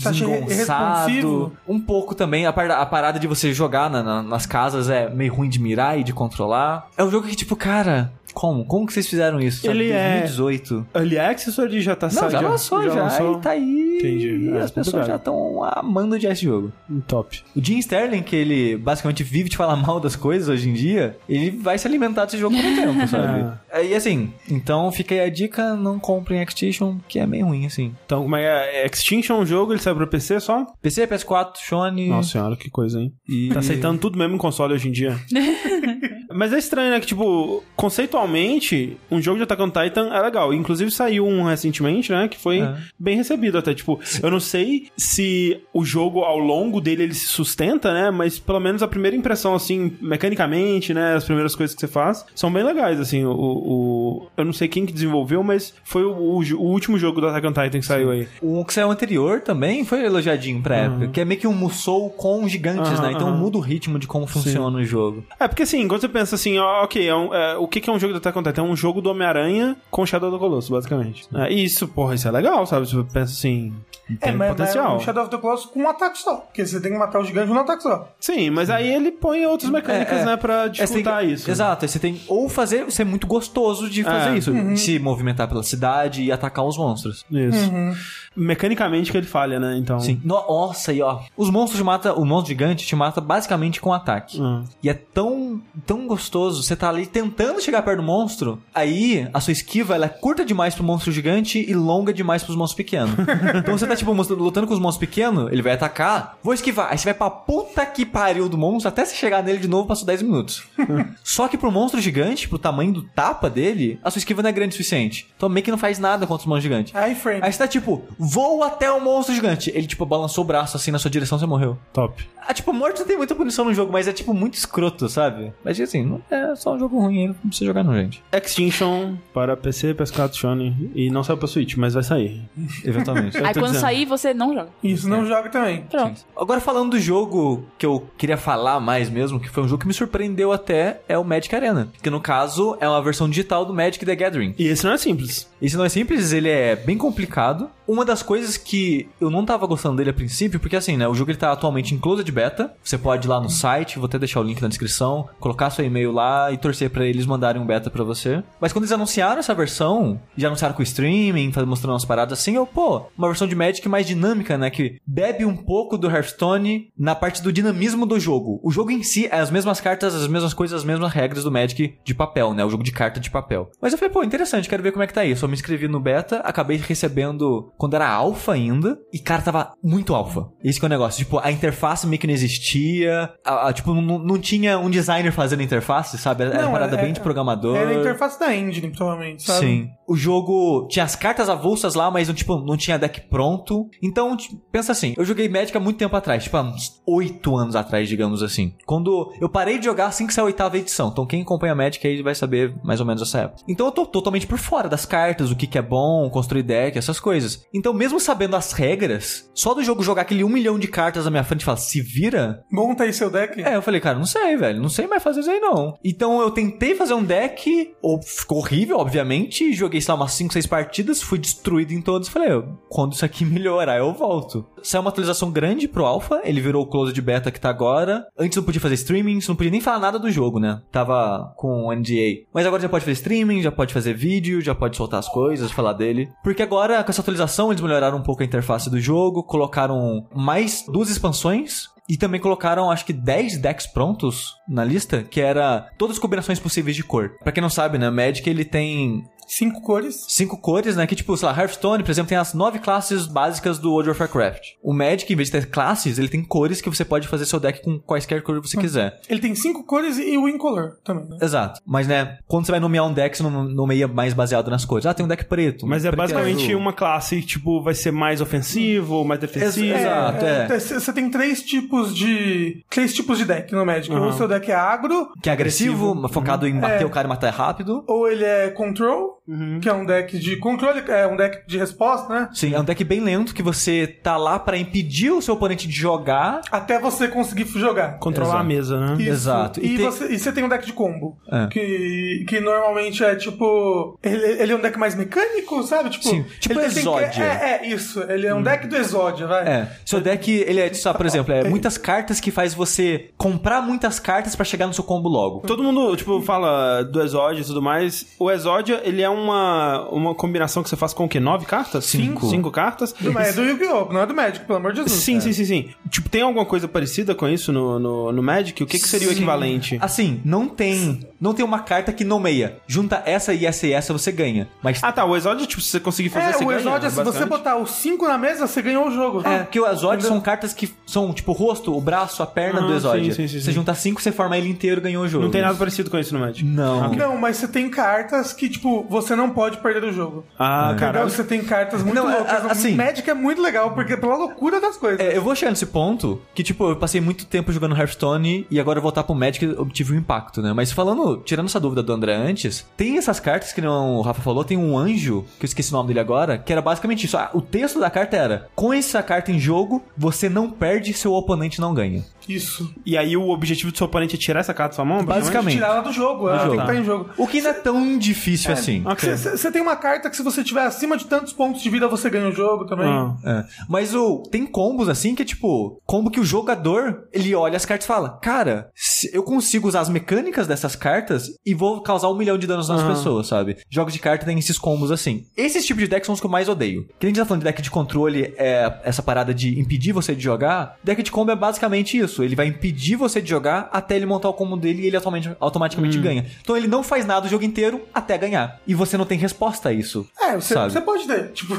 desengonçado. Um pouco também. A, par- a parada de você jogar na- na- nas casas é meio ruim de mirar e de controlar. É um jogo que, tipo, cara, como? Como que vocês fizeram isso? sabe? Ele é- 2018. Early Access ou ele já tá Não, saindo? já lançou, já, lançou? e tá aí. Entendi. E É, as pessoas já estão amando de esse jogo. Top. O Jim Sterling, que ele basicamente vive de falar mal das coisas hoje em dia, ele vai se alimentar desse jogo por um tempo, sabe? É, E assim, então fica aí a dica, não comprem Activision, que é meio ruim, assim. Então, como é que é? Extinction é um jogo, ele sai pra PC só? PC, PS4, Sony... Nossa senhora, que coisa, hein? E... Tá aceitando tudo mesmo em console hoje em dia. Mas é estranho, né? Que, tipo, conceitualmente, um jogo de Attack on Titan é legal. Inclusive saiu um recentemente, né? Que foi É. bem recebido até. Tipo, eu não sei se o jogo ao longo dele ele se sustenta, né? Mas pelo menos a primeira impressão, assim, mecanicamente, né? As primeiras coisas que você faz são bem legais, assim. O, o- eu não sei quem que desenvolveu, mas foi o, o, o último jogo do Attack on Titan que saiu aí. O que saiu anterior também foi elogiadinho pra época, que é meio que um Musou com gigantes, Aham, né? Então aham. muda o ritmo de como funciona o jogo. É, porque assim, quando você pensa assim, ó, ok, é um- é, o que, que é um jogo do Attack on Titan? É um jogo do Homem-Aranha com Shadow do Colosso, basicamente. É, e isso, porra, isso é legal, sabe? Você pensa assim, tem É, mas, mas é potencial. um Shadow of the Colossus com um ataque só. Porque você tem que matar o gigante num ataque só. Sim, mas aí ele põe outras mecânicas, É, é. né, pra tem dificultar isso. Exato, você tem ou fazer, ser muito gostoso de fazer É. isso, se movimentar pela cidade e atacar os monstros. Isso. Uhum. Mecanicamente que ele falha, né? Então. Sim. Nossa, e ó, os monstros te mata, o monstro gigante te mata basicamente com ataque. Hum. E é tão, tão gostoso. Você tá ali tentando chegar perto do monstro, aí a sua esquiva ela é curta demais pro monstro gigante e longa demais pros monstros pequenos. então você tá, tipo, monstro- lutando com os monstros pequenos, ele vai atacar, vou esquivar. Aí você vai pra puta que pariu do monstro até você chegar nele de novo, passou 10 minutos. Só que pro monstro gigante, pro tamanho do tapa dele, a sua esquiva não é grande o suficiente. Então meio que não faz nada contra os monstros gigantes. Aí, frame. Aí você tá tipo, voa até o monstro gigante. Ele, tipo, balançou o braço assim na sua direção, você morreu. Top. Ah, tipo, morte não tem muita punição no jogo, mas é, tipo, muito escroto, sabe? Mas, assim, assim, não é só um jogo ruim, não precisa jogar não, gente. Extinction para PC, PS4, Sony. E não saiu pra Switch, mas vai sair. Eventualmente. Aí quando dizendo. sair, você não joga. Isso, não joga também. Pronto. Agora falando do jogo que eu queria falar mais mesmo, que foi um jogo que me surpreendeu até, é o Magic Arena. Que no caso é uma versão digital do Magic the Gathering. E esse não é simples. Esse não é simples, ele é bem complicado. Uma das coisas que eu não tava gostando dele a princípio, porque assim, né, o jogo ele tá atualmente em closed beta. Você pode ir lá no site, vou até deixar o link na descrição, colocar seu e-mail lá e torcer pra eles mandarem um beta pra você. Mas quando eles anunciaram essa versão, já anunciaram com streaming, faz- mostrando umas paradas assim, eu, pô, uma versão de Magic mais dinâmica, né, que bebe um pouco do Hearthstone na parte do dinamismo do jogo. O jogo em si é as mesmas cartas, as mesmas coisas, as mesmas regras do Magic de papel, né, o jogo de carta de papel. Mas eu falei, pô, interessante, quero ver como é que tá isso. Eu me inscrevi no beta, acabei recebendo quando era alfa ainda, e cara, tava muito alfa. Esse que é o negócio, tipo, a interface meio que não existia, a- a- tipo, não, não tinha um designer fazendo a interface, sabe? Era, era Não, uma parada é- bem de programador. É a interface da engine, provavelmente, sabe? Sim. O jogo tinha as cartas avulsas lá, mas tipo, não tinha deck pronto. Então, pensa assim, eu joguei Magic há muito tempo atrás, tipo, há uns 8 anos atrás, digamos assim. Quando eu parei de jogar assim que saiu a oitava edição. Então, quem acompanha Magic aí vai saber mais ou menos essa época. Então, eu tô totalmente por fora das cartas, o que, que é bom, construir deck, essas coisas. Então, mesmo sabendo as regras, só do jogo jogar aquele um milhão de cartas na minha frente e falar, se vira, Monta aí seu deck. é, eu falei, cara, não sei, velho. Não sei mais fazer isso aí, não. Então eu tentei fazer um deck, ou ficou horrível, obviamente. Joguei, sei lá, umas 5, 6 partidas, fui destruído em todas. Falei, "Eu, quando isso aqui melhorar, eu volto. Saiu uma atualização grande pro Alpha, ele virou o close de beta que tá agora. Antes não podia fazer streaming, não podia nem falar nada do jogo, né? Tava com o NDA. Mas agora já pode fazer streaming, já pode fazer vídeo, já pode soltar as coisas, falar dele. Porque agora, com essa atualização, eles melhoraram um pouco a interface do jogo, colocaram mais duas expansões, e também colocaram, acho que 10 decks prontos na lista, que era todas as combinações possíveis de cor. Pra quem não sabe, né, Magic ele tem Cinco cores. cinco cores, né? Que tipo, sei lá, Hearthstone, por exemplo, tem as nove classes básicas do World of Warcraft. O Magic, em vez de ter classes, ele tem cores que você pode fazer seu deck com quaisquer cores você quiser. Ele tem cinco cores e o incolor também, né? Exato. Mas, né, quando você vai nomear um deck, você não nomeia mais baseado nas cores. Ah, tem um deck preto. Mas é basicamente azul. uma classe, tipo, vai ser mais ofensivo, ou mais defensivo. Ex- exato. é. Você tem três tipos de. Três tipos de deck no Magic. Ou o seu deck é agro, Que é agressivo, focado em bater É. o cara e matar rápido. ou ele é control, que é um deck de controle, é um deck de resposta, né? Sim, é um deck bem lento que você tá lá pra impedir o seu oponente de jogar. Até você conseguir jogar. Controlar Exato. a mesa, né? Isso. Exato. E E, tem- você, e você tem um deck de combo. É. Que, que normalmente é tipo. Ele, ele é um deck mais mecânico, sabe? Tipo, Sim, tipo ele Exódia. É, é, isso. Ele é um deck do Exódia, vai. É, seu deck, ele é, sabe, por exemplo, é muitas cartas que faz você comprar muitas cartas pra chegar no seu combo logo. Todo mundo, tipo, fala do Exódia e tudo mais. O Exódia, ele é uma, uma combinação que você faz com o quê? Nove cartas? Cinco. Cinco cartas? Mas é do Yu-Gi-Oh! Não é do Magic, pelo amor de Jesus. Sim, sim, sim, sim. Tipo, tem alguma coisa parecida com isso no, no, no Magic? O que, que seria o Sim. equivalente? Assim, não tem, não tem uma carta que nomeia. Junta essa e essa e essa, você ganha. Mas Ah, tá. O Exódia, tipo, se você conseguir fazer, É, você o ganha, Exódia, se você botar os cinco na mesa, você ganhou o jogo. É, que o Exódio são cartas que são tipo o rosto, o braço, a perna Ah, do Exódio. sim, sim, sim, você junta cinco, você forma ele inteiro, ganhou o jogo. Não tem nada parecido com isso no Magic. Não. Não, mas você tem cartas que, tipo, você não pode perder o jogo. Ah, Entendeu? caralho. Você tem cartas muito Não, é, loucas. a- assim- Magic é muito legal, porque pela loucura das coisas. É, eu vou chegar nesse ponto que, tipo, eu passei muito tempo jogando Hearthstone e agora eu voltar pro Magic eu obtive um impacto, né? Mas falando, tirando essa dúvida do André antes, tem essas cartas que não, o Rafa falou, tem um anjo, que eu esqueci o nome dele agora, que era basicamente isso. Ah, o texto da carta era: com essa carta em jogo, você não perde, seu oponente não ganha. Isso. E aí o objetivo do seu oponente é tirar essa carta da sua mão? Basicamente. Tirar ela do jogo, ela jogo. tem que estar em jogo. O que não é tão difícil assim. Ok. Você tem uma carta que se você tiver acima de tantos pontos de vida, você ganha o jogo também. Ah. É. Mas o tem combos assim que é tipo, combo que o jogador, ele olha as cartas e fala: "Cara, se eu consigo usar as mecânicas dessas cartas e vou causar um milhão de danos nas Aham. pessoas, sabe? Jogos de carta tem esses combos assim. Esses tipos de decks são os que eu mais odeio. Que a gente tá falando de deck de controle, é essa parada de impedir você de jogar. Deck de combo é basicamente isso. Ele vai impedir você de jogar até ele montar o combo dele e ele atualmente, automaticamente ganha. Então ele não faz nada o jogo inteiro até ganhar. E você não tem resposta a isso. É, você, sabe? você pode ter. Tipo.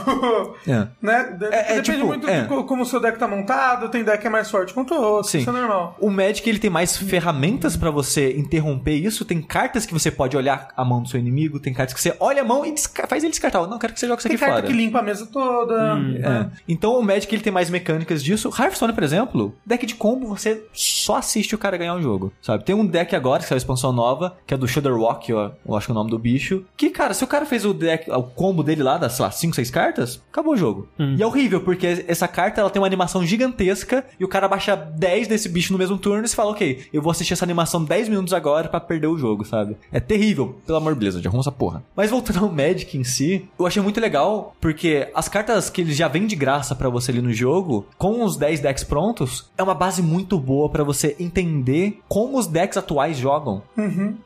É. Né? De- É- é Depende tipo, muito é. de co- como o seu deck tá montado. Tem deck que é mais forte contra o outro. Sim. Isso é normal. O Magic ele tem mais ferramentas pra você interromper isso, tem cartas que você pode olhar a mão do seu inimigo, tem cartas que você olha a mão e desca- faz ele descartar. Não, quero que você jogue isso Tem aqui carta fora. que limpa a mesa toda. É. Então o Magic ele tem mais mecânicas disso. Hearthstone, por exemplo, deck de combo, você só assiste o cara ganhar um jogo, sabe? Tem um deck agora, que é a expansão nova, que é do Shudderwock, eu, eu acho que é o nome do bicho. Que, cara, se o cara fez o deck, o combo dele lá, das, sei lá, 5, 6 cartas, acabou o jogo. E é horrível, porque essa carta ela tem uma animação gigantesca e o cara baixa 10 desse bicho no mesmo turno e você fala, ok, eu vou assistir essa animação 10 minutos agora pra perder o jogo, sabe? É terrível, pelo amor de Blizzard, arruma essa porra. Mas voltando ao Magic em si, eu achei muito legal, porque as cartas que eles já vêm de graça pra você ali no jogo, com os 10 decks prontos, é uma base muito boa pra você entender como os decks atuais jogam.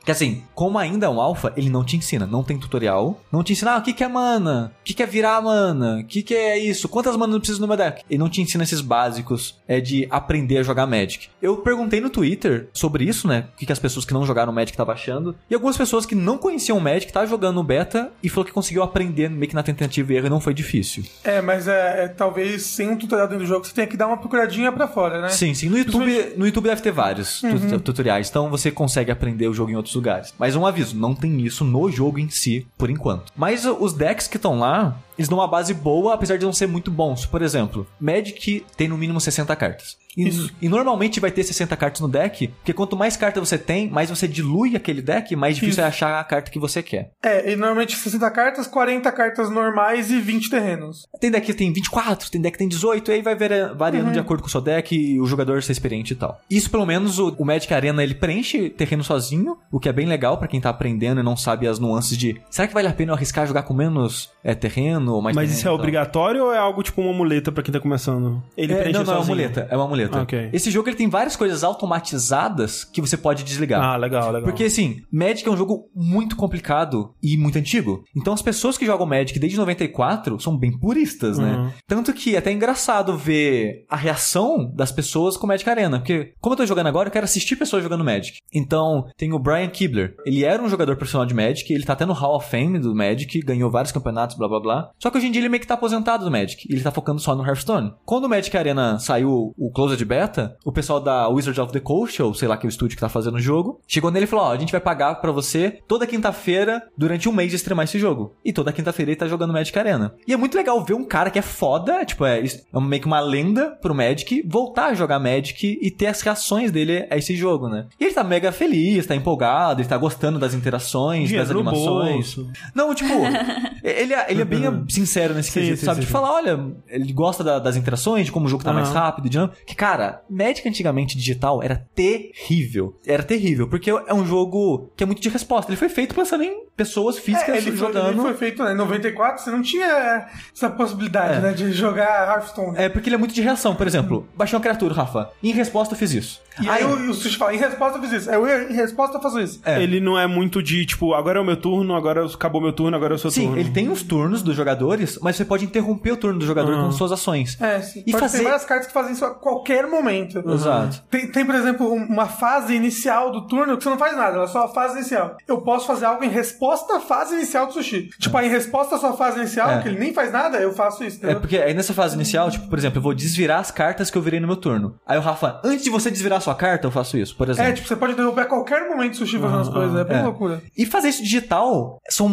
Que assim, como ainda é um alpha, ele não te ensina, não tem tutorial, não te ensina ah, o que, que é mana, o que, que é virar mana, o que, que é isso, quantas manas eu preciso no meu deck. Ele não te ensina esses básicos é, de aprender a jogar Magic. Eu perguntei no Twitter sobre isso, né? O que, que as pessoas que não jogaram Magic estavam achando. E algumas pessoas que não conheciam Magic estavam jogando no beta e falou que conseguiu aprender meio que na tentativa e erro e não foi difícil. É, mas é, é, talvez sem um tutorial dentro do jogo, você tenha que dar uma procuradinha pra fora, né? Sim, sim. No YouTube, no YouTube deve ter vários tu- tutoriais, então você consegue aprender o jogo em outros lugares. Mas um aviso, não tem isso no jogo em si, por enquanto. Mas os decks que estão lá, eles dão uma base boa, apesar de não ser muito bons. Por exemplo, Magic tem no mínimo 60 cartas. E, e normalmente vai ter 60 cartas no deck, porque quanto mais cartas você tem, mais você dilui aquele deck, mais difícil Isso. é achar a carta que você quer. É, e normalmente 60 cartas, 40 cartas normais e 20 terrenos. Tem deck que tem 24, tem deck que tem 18, e aí vai variando de acordo com o seu deck e o jogador ser experiente e tal. Isso, pelo menos, o, o Magic Arena ele preenche terreno sozinho, o que é bem legal pra quem tá aprendendo e não sabe as nuances de será que vale a pena eu arriscar jogar com menos é, terreno ou mais Mas terreno isso é obrigatório ou é algo tipo uma muleta pra quem tá começando? Ele É, preenche não, não, é uma sozinho? muleta. É uma muleta. Ok. Esse jogo ele tem várias coisas automatizadas que você pode desligar. Ah, legal, legal. Porque assim, Magic é um jogo muito complicado e muito antigo. Então as pessoas que jogam Magic desde 94 são bem puristas, né? Uhum. Tanto que é até engraçado ver a reação das pessoas com Magic Arena. Porque, como eu tô jogando agora, eu quero assistir pessoas jogando Magic. Então, tem o Brian Kibler. Ele era um jogador profissional de Magic, ele tá até no Hall of Fame do Magic, ganhou vários campeonatos, blá blá blá. Só que hoje em dia ele meio que tá aposentado do Magic. E ele tá focando só no Hearthstone. Quando o Magic Arena saiu o Closed Beta, o pessoal da Wizard of the Coast, ou sei lá que é o estúdio que tá fazendo o jogo, chegou nele e falou: Ó, a gente vai pagar pra você toda quinta-feira durante um mês de streamar esse jogo. E toda quinta-feira ele tá jogando Magic Arena. E é muito legal ver um cara que é foda, tipo, é, é meio que uma lenda pro Magic, voltar a jogar Magic e ter as reações dele a esse jogo, né? E ele tá mega feliz, tá empolgado, ele tá gostando das interações, das Dinheiro animações. bolso. Não, tipo, ele, é- ele é bem sincero nesse Sim, quesito, sim, sabe? sim, de sim. falar, olha, ele gosta da- das interações, de como o jogo tá mais Aham. rápido, dinâmico. Que, cara, Magic antigamente digital era terrível. Era terrível, porque é um jogo que é muito de resposta. Ele foi feito pensando em pessoas físicas É, ele, foi, jogando. ele foi feito né, em 94, você não tinha essa possibilidade, É. né, de jogar Hearthstone. É porque ele é muito de reação. Por exemplo, baixei uma criatura, Rafa. Em resposta, eu fiz isso. E aí, o, o Sushi fala, em resposta eu fiz isso. Eu, em resposta eu faço isso. É. Ele não é muito de, tipo, agora é o meu turno, agora acabou meu turno, agora é o seu Sim, turno. ele tem os turnos dos jogadores, mas você pode interromper o turno do jogador Uhum. com suas ações. É, sim. E Pode fazer- ter várias cartas que fazem isso a qualquer momento. Exato. Tem, tem, por exemplo, um- uma fase inicial do turno que você não faz nada, ela é só a fase inicial. Eu posso fazer algo em resposta à fase inicial do sushi. Tipo, aí, em resposta à sua fase inicial, É. que ele nem faz nada, eu faço isso. É entendeu? porque aí nessa fase inicial, tipo, por exemplo, eu vou desvirar as cartas que eu virei no meu turno. Aí o Rafa, antes de você desvirar a sua carta, eu faço isso, por exemplo. É, tipo, você pode interromper a qualquer momento o sushi fazendo as coisas. É bem É. loucura. E fazer isso digital são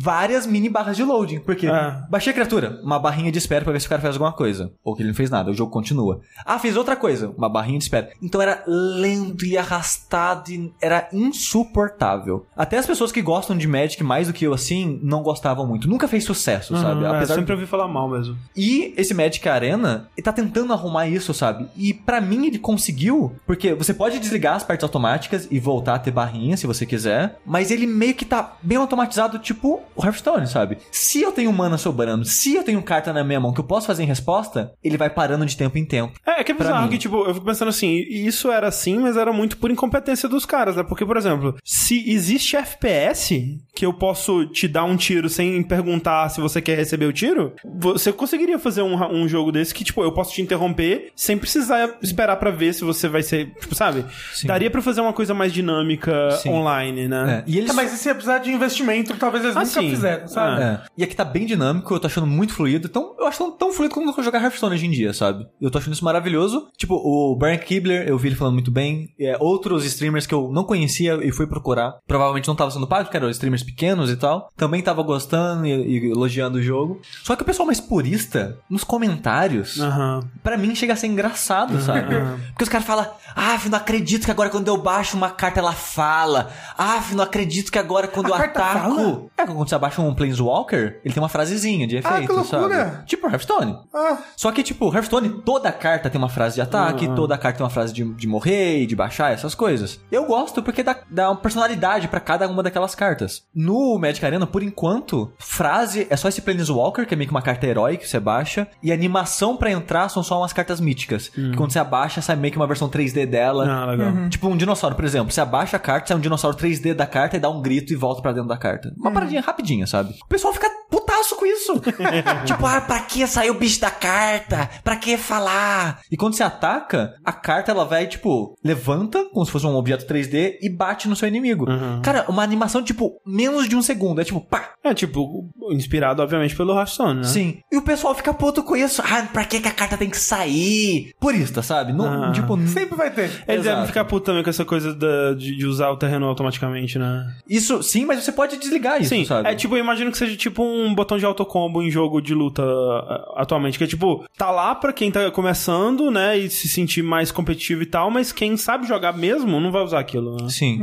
várias mini barras de loading. Porque É. baixei a criatura, uma barrinha de espera pra ver se o cara faz alguma coisa. Ou que ele não fez nada, o jogo continua. Ah, fez outra coisa, uma barrinha de espera. Então era lento e arrastado e era insuportável. Até as pessoas que gostam de Magic mais do que eu assim, não gostavam muito. Nunca fez sucesso, sabe? Uhum, é, Apesar sempre ouvi falar mal mesmo. e esse Magic Arena, ele tá tentando arrumar isso, sabe? E pra mim ele conseguiu, porque você pode desligar as partes automáticas e voltar a ter barrinha se você quiser, mas ele meio que tá bem automatizado, tipo o Hearthstone, sabe? Se eu tenho mana sobrando, se eu tenho carta na minha mão que eu posso fazer em resposta, ele vai parando de tempo em tempo. É, é que é bizarro que, tipo, eu fico pensando assim, isso era assim, mas era muito por incompetência dos caras, né? Porque, por exemplo, se existe FPS, que eu posso te dar um tiro sem perguntar se você quer receber o tiro, você conseguiria fazer um, um jogo desse que, tipo, eu posso te interromper sem precisar esperar pra ver se você vai ser, tipo, sabe? Sim. Daria pra fazer uma coisa mais dinâmica Sim. online, né? É, E eles É, mas isso ia precisar de investimento que talvez eles Ah, nunca fizeram, sabe? É. E aqui tá bem dinâmico, eu tô achando muito fluido. Então, eu acho tão, tão fluido como eu jogar Hearthstone hoje em dia, sabe? Eu tô achando isso maravilhoso. Tipo, o Brian Kibler, eu vi ele falando muito bem. É, outros streamers que eu não conhecia e fui procurar. Provavelmente não tava sendo pago, porque eram streamers pequenos e tal. Também tava gostando e, e elogiando o jogo. Só que o pessoal mais purista, nos comentários, Aham. pra mim chega a ser engraçado, sabe? Porque os caras falam, ah, não acredito que agora quando eu baixo uma carta ela fala. Ah, não acredito que agora quando A eu ataco. fala? É, quando você abaixa um Planeswalker, ele tem uma frasezinha de efeito, Ah, que loucura! sabe? Tipo Hearthstone. Ah, Só que, tipo, Hearthstone, toda carta tem uma frase de ataque, Ah, ah. toda carta tem uma frase de, de morrer e de baixar, essas coisas. Eu gosto porque dá, dá uma personalidade pra cada uma daquelas cartas. No Magic Arena, por enquanto, frase é só esse Planeswalker, que é meio que uma carta herói que você baixa, e animação pra entrar são só umas cartas míticas. Que quando você abaixa, sai meio que uma versão 3D dela. Ah, legal. Tipo um dinossauro, por exemplo. Você abaixa a carta, sai um dinossauro 3D da carta e dá um grito e volta pra dentro da carta. Uma paradinha rapidinha, sabe? O pessoal fica putaço com isso. tipo, ah, pra que sair o bicho da carta? Pra que falar? E quando você ataca, a carta ela vai, tipo, levanta, como se fosse um objeto 3D, e bate no seu inimigo. Cara, uma animação, tipo, menos de um segundo. É tipo, pá, É, tipo, inspirado, obviamente, pelo Hearthstone, né? Sim. E o pessoal fica puto com isso. Ah, pra que, que a carta tem que sair? Purista, sabe? Não, Ah. tipo, sempre vai ter. Eles devem ficar putos também com essa coisa da- de, de usar o terreno automaticamente, né? Isso, sim, mas você pode desligar isso, Sim, sabe? é tipo, eu imagino que seja tipo um botão de autocombo em jogo de luta uh, atualmente, que é tipo, tá lá pra quem tá começando, né, e se sentir mais competitivo e tal, mas quem sabe jogar mesmo não vai usar aquilo, né? Sim.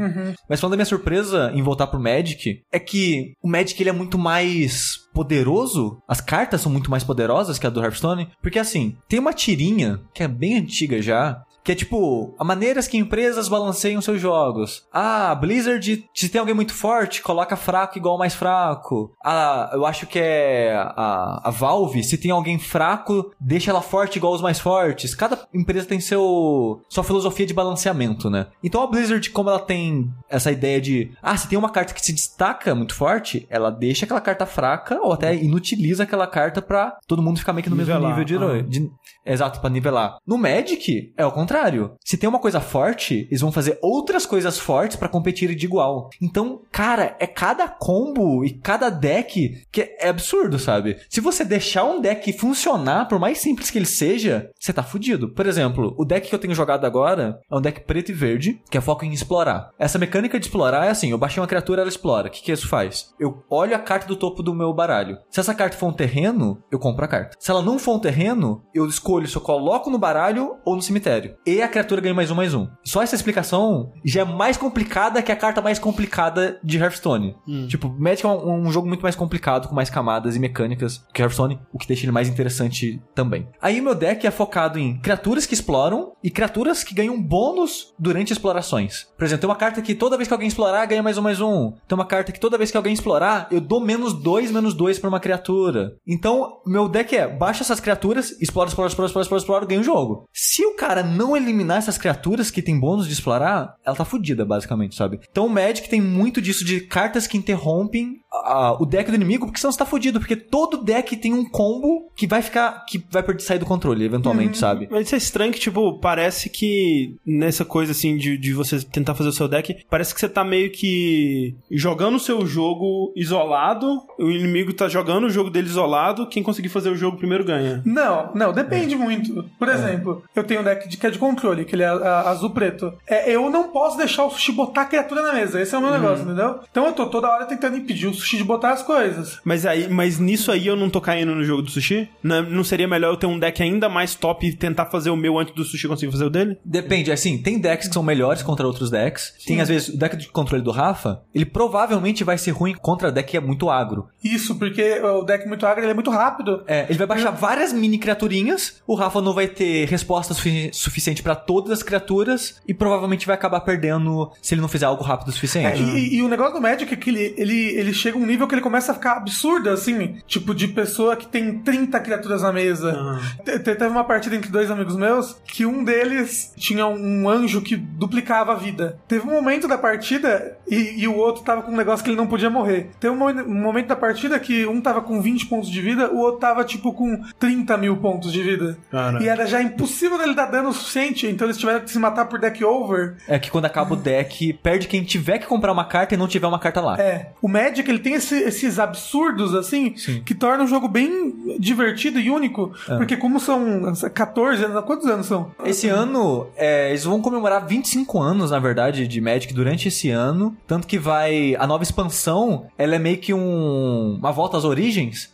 Mas falando da minha surpresa em voltar pro Magic, é que o Magic ele é muito mais poderoso, as cartas são muito mais poderosas que a do Hearthstone, porque assim, tem uma tirinha que é bem antiga já, que é tipo, a maneiras que empresas balanceiam seus jogos. Ah, Blizzard, se tem alguém muito forte, coloca fraco igual mais fraco. Ah, eu acho que é a, a Valve, se tem alguém fraco, deixa ela forte igual aos mais fortes. Cada empresa tem seu sua filosofia de balanceamento, né? Então a Blizzard, como ela tem essa ideia de, ah, se tem uma carta que se destaca muito forte, ela deixa aquela carta fraca ou até inutiliza aquela carta pra todo mundo ficar meio que no mesmo Nivelar, nível de herói. ah. de- Exato, pra nivelar. No Magic, é o contrário. Se tem uma coisa forte, eles vão fazer outras coisas fortes pra competir de igual. Então, cara, é cada combo e cada deck que é absurdo, sabe? Se você deixar um deck funcionar, por mais simples que ele seja, você tá fudido. Por exemplo, o deck que eu tenho jogado agora é um deck preto e verde, que é foco em explorar. Essa mecânica de explorar é assim, eu baixei uma criatura, ela explora. O que que isso faz? Eu olho a carta do topo do meu baralho. Se essa carta for um terreno, eu compro a carta. Se ela não for um terreno, eu escolho se eu coloco no baralho ou no cemitério. E a criatura ganha mais um, mais um. Só essa explicação já é mais complicada que a carta mais complicada de Hearthstone. Tipo, Magic é um, um jogo muito mais complicado, com mais camadas e mecânicas que Hearthstone, o que deixa ele mais interessante também. Aí o meu deck é focado em criaturas que exploram e criaturas que ganham bônus durante explorações. Por exemplo, tem uma carta que toda vez que alguém explorar, ganha mais um, mais um. Tem uma carta que toda vez que alguém explorar, eu dou menos dois, menos dois pra uma criatura. Então, meu deck é, baixa essas criaturas, explora, explora, explora, explora, explora, explora, ganha o jogo. Se o cara não eliminar essas criaturas que tem bônus de explorar, ela tá fudida, basicamente, sabe? Então o Magic tem muito disso de cartas que interrompem a- o deck do inimigo, porque senão você tá fudido, porque todo deck tem um combo que vai ficar, que vai sair do controle, eventualmente, sabe? Mas isso é estranho que, tipo, parece que nessa coisa, assim, de, de você tentar fazer o seu deck, parece que você tá meio que jogando o seu jogo isolado, o inimigo tá jogando o jogo dele isolado, quem conseguir fazer o jogo primeiro ganha. Não, não, depende muito. Por exemplo, eu tenho um deck de, que é de controle, que ele é a- azul-preto. É, eu não posso deixar o sushi botar a criatura na mesa. Esse é o meu negócio, entendeu? Então eu tô toda hora tentando impedir o sushi de botar as coisas. Mas aí, mas nisso aí eu não tô caindo no jogo do sushi? Não, não seria melhor eu ter um deck ainda mais top e tentar fazer o meu antes do sushi conseguir fazer o dele? Depende, assim, tem decks que são melhores contra outros decks. Tem, às vezes, o deck de controle do Rafa, ele provavelmente vai ser ruim contra deck que é muito agro. Isso, porque o deck muito agro ele é muito rápido. É, ele vai baixar várias mini criaturinhas, o Rafa não vai ter resposta sufi- suficiente pra todas as criaturas e provavelmente vai acabar perdendo se ele não fizer algo rápido o É, suficiente. e, e o negócio do Magic é que ele, ele, ele chega a um nível que ele começa a ficar absurdo, assim. Tipo, de pessoa que tem 30 criaturas na mesa. Te- Teve uma partida entre dois amigos meus que um deles tinha um anjo que duplicava a vida. Teve um momento da partida e, e o outro tava com um negócio que ele não podia morrer. Teve um, um momento da partida que um tava com 20 pontos de vida, o outro tava, tipo, com 30 mil pontos de vida. Cara. E era já impossível dele dar dano o suficiente, então eles tiveram que se matar por deck over. É que quando acaba o deck, perde quem tiver que comprar uma carta e não tiver uma carta lá. É, o Magic ele tem esse- esses absurdos assim Sim. que tornam o jogo bem divertido e único, porque como são 14 anos, quantos anos são? Esse ano, é, eles vão comemorar 25 anos, na verdade, de Magic durante esse ano. Tanto que vai. A nova expansão, ela é meio que um, uma volta às origens.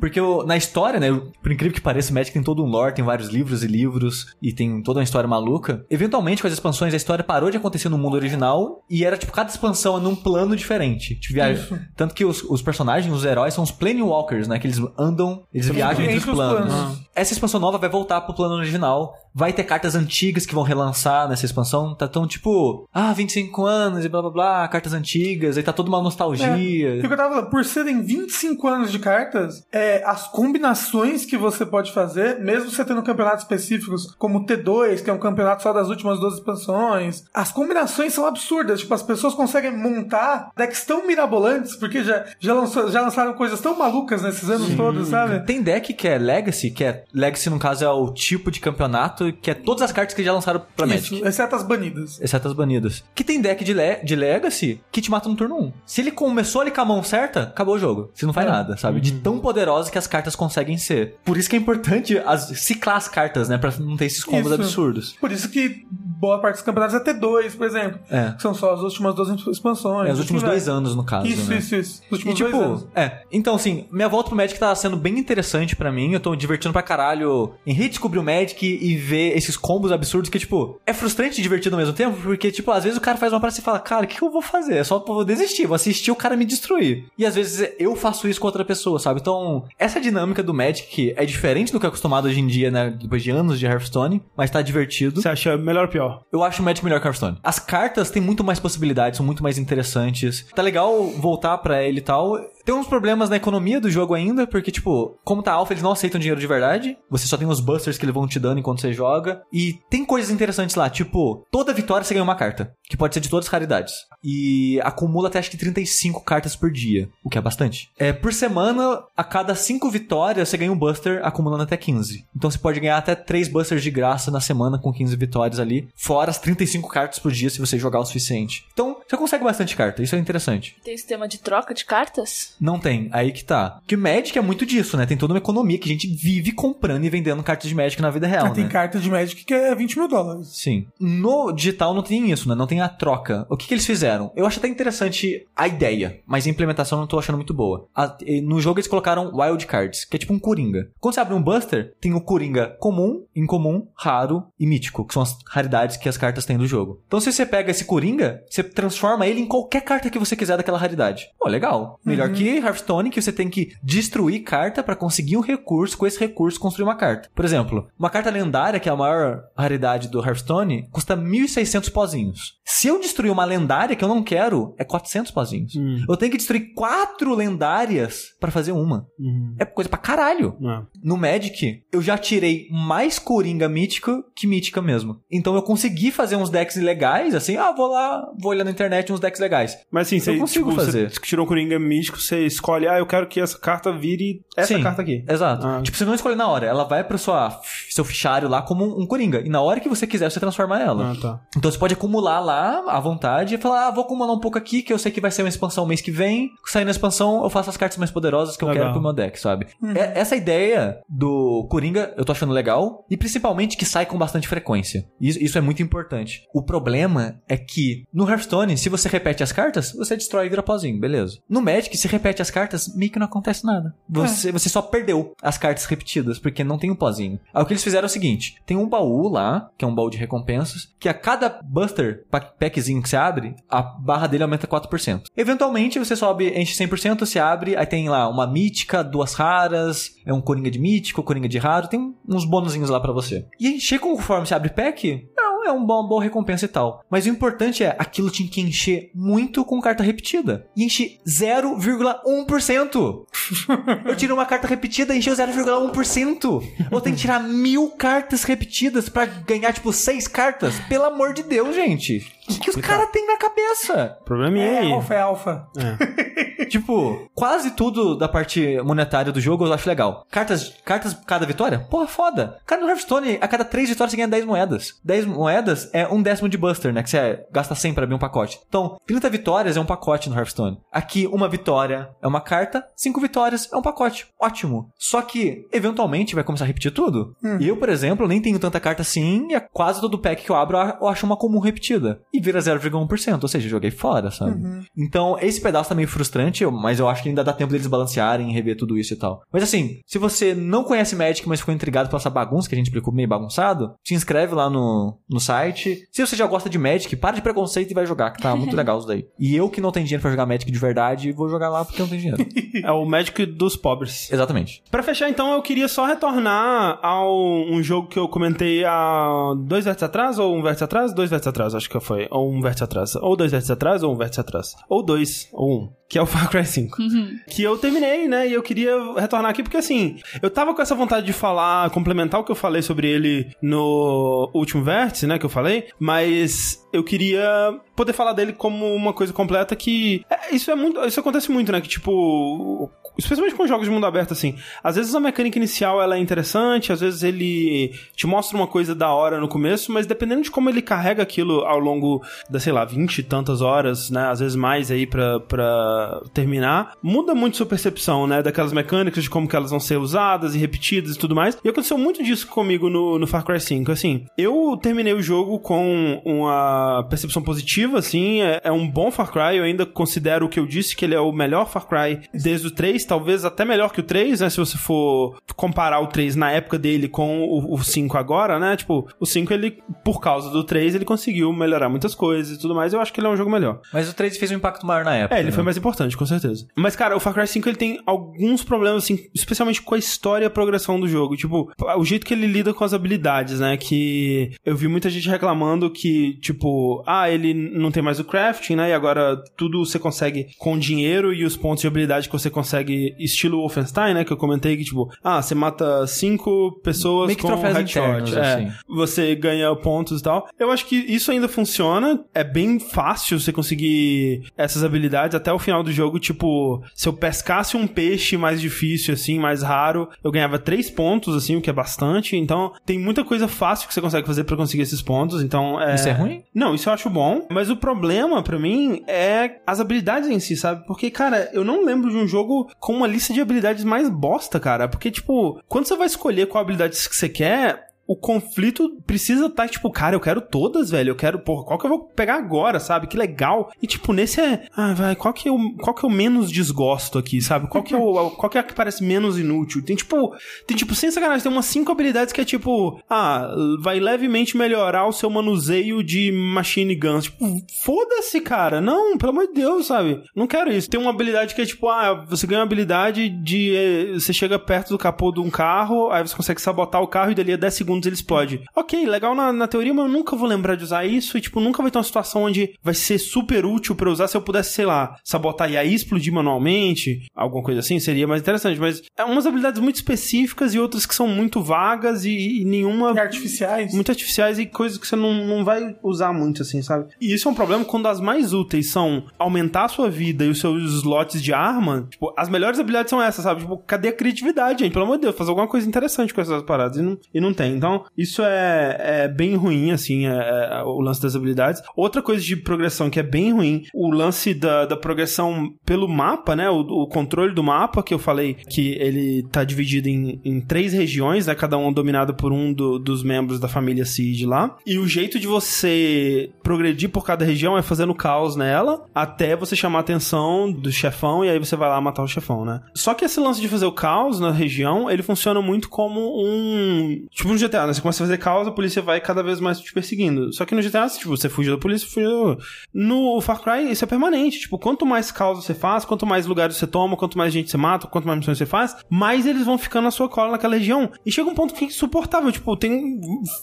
Porque o- na história, né? Por incrível que pareça, o Magic tem todo um lore, tem vários livros e livros, e tem toda uma história maluca. Eventualmente, com as expansões, a história parou de acontecer no mundo original, e era tipo, cada expansão é num plano diferente. Tipo, via- Tanto que os, os personagens, os heróis, são os Planewalkers, né? Que eles andam, eles viajam entre os entre os planos. planos. Essa expansão nova vai voltar pro plano original. Vai ter cartas antigas que vão relançar nessa expansão. Tá tão tipo, ah, 25 anos e blá blá blá, cartas antigas, aí tá toda uma É, nostalgia. o que eu tava falando, por serem 25 anos de cartas, é, as combinações que você pode fazer, mesmo você tendo campeonatos específicos, como o T2, que é um campeonato só das últimas 12 expansões, as combinações são absurdas. Tipo, as pessoas conseguem montar decks tão mirabolantes, porque já, já, lançou- já lançaram coisas tão malucas nesses anos todos, sabe? Tem deck que é Legacy, que é Legacy no caso é o tipo de campeonato, que é todas as cartas que já lançaram pra Magic. Isso, exceto as banidas. Exceto as banidas. Que tem deck de, le de Legacy que te mata no turno 1. Se ele começou ali com a mão certa, acabou o jogo. Você não faz É. nada, sabe? De tão poderosa que as cartas conseguem ser. Por isso que é importante as, ciclar as cartas, né? Pra não ter esses combos Isso. absurdos. Por isso que boa parte dos campeonatos é T2, por exemplo. É. Que são só as últimas duas expansões. É, os últimos Assim dois vai. anos, no caso, Isso, né? isso, isso. Os E últimos dois tipo, anos. é. Então, assim, minha volta pro Magic tá sendo bem interessante pra mim. Eu tô me divertindo pra caralho em redescobrir o Magic e ver esses combos absurdos que, tipo, é frustrante e divertido ao mesmo tempo, porque, tipo, às vezes o cara faz uma parada e fala, cara, o que, eu vou fazer? É só vou desistir, vou assistir o cara me destruir. E às vezes eu faço isso com outra pessoa, sabe? Então, essa dinâmica do Magic é diferente do que é acostumado hoje em dia, né? Depois de anos de Hearthstone, mas tá divertido. Você acha melhor ou pior? Eu acho o Magic melhor que Hearthstone. As cartas têm muito mais possibilidades, são muito mais interessantes. Tá legal voltar pra ele e tal. Tem uns problemas na economia do jogo ainda, porque, tipo, como tá alfa, eles não aceitam dinheiro de verdade. Você só tem os busters que eles vão te dando enquanto você joga. E tem coisas interessantes lá, tipo, toda vitória você ganha uma carta, que pode ser de todas as raridades. E acumula até acho que 35 cartas por dia, o que é bastante. É, por semana, a cada 5 vitórias, você ganha um buster, acumulando até 15. Então você pode ganhar até 3 busters de graça na semana com 15 vitórias ali, fora as 35 cartas por dia se você jogar o suficiente. Então, você consegue bastante carta, isso é interessante. Tem sistema de troca de cartas? Não tem, aí que tá. Que o Magic é muito disso, né? Tem toda uma economia que a gente vive comprando e vendendo cartas de Magic na vida real, Ah, tem né? carta de Magic que é 20 mil dólares. Sim. No digital não tem isso, né? Não tem a troca. O que, que eles fizeram? Eu acho até interessante a ideia, mas a implementação eu não tô achando muito boa. A- no jogo eles colocaram wild cards, que é tipo um coringa. Quando você abre um buster, tem o coringa comum, incomum, raro e mítico, que são as raridades que as cartas têm do jogo. Então se você pega esse coringa, você transforma ele em qualquer carta que você quiser daquela raridade. Pô, legal. Melhor que Hearthstone, que você tem que destruir carta pra conseguir um recurso, com esse recurso construir uma carta. Por exemplo, uma carta lendária, que é a maior raridade do Hearthstone, custa 1.600 pozinhos. Se eu destruir uma lendária que eu não quero, é 400 pozinhos. Hum. Eu tenho que destruir quatro lendárias pra fazer uma. Uhum. É coisa pra caralho. É. No Magic, eu já tirei mais Coringa mítica que mítica mesmo. Então eu consegui fazer uns decks legais, assim, ah, vou lá, vou olhar na internet uns decks legais. Mas assim, você, consigo tipo, fazer. você tirou Coringa místico, você escolhe, ah, eu quero que essa carta vire essa Sim, carta aqui. Exato. Ah. Tipo, você não escolhe na hora, ela vai pro sua, seu fichário lá como um, um Coringa. E na hora que você quiser, você transforma ela. Ah, tá. Então você pode acumular lá à vontade e falar, ah, vou acumular um pouco aqui, que eu sei que vai ser uma expansão mês que vem. Saindo a expansão, eu faço as cartas mais poderosas que eu Legal. quero pro meu deck, sabe? É- essa ideia do Coringa eu tô achando legal. E principalmente que sai com bastante frequência. Isso, isso é muito importante. O problema é que no Hearthstone, se você repete as cartas, você destrói e vira pozinho, beleza. No Magic, se repete as cartas, meio que não acontece nada. Você, você só perdeu as cartas repetidas, porque não tem um pozinho. Aí o que eles fizeram é o seguinte: tem um baú lá, que é um baú de recompensas, que a cada Buster, packzinho que você abre, a barra dele aumenta 4%. Eventualmente, você sobe, enche 100%, você abre, aí tem lá uma mítica, duas raras, é um coringa de mítico, coringa de raro, tem uns bônusinhos lá pra você. E encher conforme você abre pack, não, é um bom, uma boa recompensa e tal. Mas o importante é, aquilo tinha que encher muito com carta repetida. E enche 0,1%. Eu tiro uma carta repetida e encheu 0,1%. Eu tenho que tirar mil cartas repetidas pra ganhar, tipo, seis cartas. Pelo amor de Deus, gente. O que, que os caras têm na cabeça? Probleminha É, aí. alfa é alfa. tipo, quase tudo da parte monetária do jogo eu acho legal. Cartas, cartas cada vitória? Porra, foda. Cara, no Hearthstone, a cada três vitórias você ganha 10 moedas. 10 moedas é um décimo de Buster, né? Que você gasta 100 pra abrir um pacote. Então, 30 vitórias é um pacote no Hearthstone. Aqui, uma vitória é uma carta, 5 vitórias é um pacote. Ótimo. Só que, eventualmente, vai começar a repetir tudo. E eu, por exemplo, nem tenho tanta carta assim, e a- quase todo pack que eu abro eu acho uma comum repetida. E vira 0,1%, ou seja, joguei fora, sabe? Então, esse pedaço tá meio frustrante, mas eu acho que ainda dá tempo deles balancearem e rever tudo isso e tal. Mas assim, se você não conhece Magic, mas ficou intrigado pela essa bagunça que a gente explicou meio bagunçado, se inscreve lá no, no site. Se você já gosta de Magic, para de preconceito e vai jogar, que tá muito legal isso daí. E eu que não tenho dinheiro pra jogar Magic de verdade, vou jogar lá porque eu não tenho dinheiro. É o Magic dos pobres. Exatamente. Pra fechar, então, eu queria só retornar ao um jogo que eu comentei há dois vértices atrás, ou um vértice atrás? Dois vértices atrás, acho que foi. Ou um vértice atrás. Ou dois vértices atrás, ou um vértice atrás. Ou dois, ou um. Que é o Far Cry 5. Que eu terminei, né? E eu queria retornar aqui porque, assim, eu tava com essa vontade de falar, complementar o que eu falei sobre ele no último vértice, né? Que eu falei. Mas eu queria poder falar dele como uma coisa completa que... é, isso é muito... Isso acontece muito, né? Que, tipo... Especialmente com jogos de mundo aberto, assim. Às vezes a mecânica inicial ela é interessante, às vezes ele te mostra uma coisa da hora no começo, mas dependendo de como ele carrega aquilo ao longo das, sei lá, 20 e tantas horas, né? Às vezes mais aí pra terminar, muda muito sua percepção, né? Daquelas mecânicas, de como que elas vão ser usadas e repetidas e tudo mais. E aconteceu muito disso comigo no, no Far Cry 5. Assim, eu terminei o jogo com uma percepção positiva, assim. É, é um bom Far Cry. Eu ainda considero o que eu disse, que ele é o melhor Far Cry desde o 3, talvez até melhor que o 3, né? Se você for comparar o 3 na época dele com o, o 5 agora, né? Tipo, o 5, ele, por causa do 3, ele conseguiu melhorar muitas coisas e tudo mais. Eu acho que ele é um jogo melhor. Mas o 3 fez um impacto maior na época. É, ele né? foi mais importante, com certeza. Mas, cara, o Far Cry 5 ele tem alguns problemas, assim, especialmente com a história e a progressão do jogo. Tipo, o jeito que ele lida com as habilidades, né? Que eu vi muita gente reclamando que, tipo, ah, ele não tem mais o crafting, né? E agora tudo você consegue com dinheiro e os pontos de habilidade que você consegue, estilo Wolfenstein, né? Que eu comentei que, tipo, ah, você mata cinco pessoas com troféus headshot. internos, é, assim. você ganha pontos e tal. Eu acho que isso ainda funciona. É bem fácil você conseguir essas habilidades até o final do jogo. Tipo, se eu pescasse um peixe mais difícil, assim, mais raro, eu ganhava três pontos, assim, o que é bastante. Então, tem muita coisa fácil que você consegue fazer pra conseguir esses pontos. Então, é... Isso é ruim? Não, isso eu acho bom. Mas o problema, pra mim, é as habilidades em si, sabe? Porque, cara, eu não lembro de um jogo com uma lista de habilidades mais bosta, cara. Porque, tipo, quando você vai escolher qual habilidade que você quer, o conflito precisa estar, tipo, cara, eu quero todas, velho. Eu quero, porra, qual que eu vou pegar agora, sabe? Que legal. E, tipo, nesse é. Ah, vai, qual que eu, qual que eu menos desgosto aqui, sabe? Qual que é o. qual que é a que parece menos inútil? Tem, tipo. Tem, tipo, sem sacanagem, tem umas cinco habilidades que é tipo. Ah, vai levemente melhorar o seu manuseio de machine guns. Tipo, foda-se, cara. Não, pelo amor de Deus, sabe? Não quero isso. Tem uma habilidade que é tipo, ah, você ganha uma habilidade de. eh, Você chega perto do capô de um carro, aí você consegue sabotar o carro e dali a 10 segundos ele explode. Ok, legal na, na teoria, mas eu nunca vou lembrar de usar isso e, tipo, nunca vai ter uma situação onde vai ser super útil pra eu usar se eu pudesse, sei lá, sabotar e aí explodir manualmente, alguma coisa assim, seria mais interessante. Mas é umas habilidades muito específicas e outras que são muito vagas e, e nenhuma E artificiais. muito artificiais e coisas que você não, não vai usar muito, assim, sabe? E isso é um problema quando as mais úteis são aumentar a sua vida e os seus slots de arma. Tipo, as melhores habilidades são essas, sabe? Tipo, cadê a criatividade, gente? Pelo amor de Deus, fazer alguma coisa interessante com essas paradas. E não, e não tem. Então, isso é, é bem ruim, assim, é, é o lance das habilidades. Outra coisa de progressão que é bem ruim, o lance da, da progressão pelo mapa, né? O, o controle do mapa, que eu falei que ele tá dividido em, em três regiões, né? Cada uma dominada por um do- dos membros da família Seed lá. E o jeito de você progredir por cada região é fazendo caos nela, até você chamar a atenção do chefão e aí você vai lá matar o chefão, né? Só que esse lance de fazer o caos na região, ele funciona muito como um. Tipo um GTA GTA, né? Você começa a fazer causa, a polícia vai cada vez mais te perseguindo. Só que no GTA, tipo, você fugiu da polícia, fugiu. No Far Cry, isso é permanente. Tipo, quanto mais causa você faz, quanto mais lugares você toma, quanto mais gente você mata, quanto mais missões você faz, mais eles vão ficando na sua cola naquela região. E chega um ponto que é insuportável. Tipo, tem.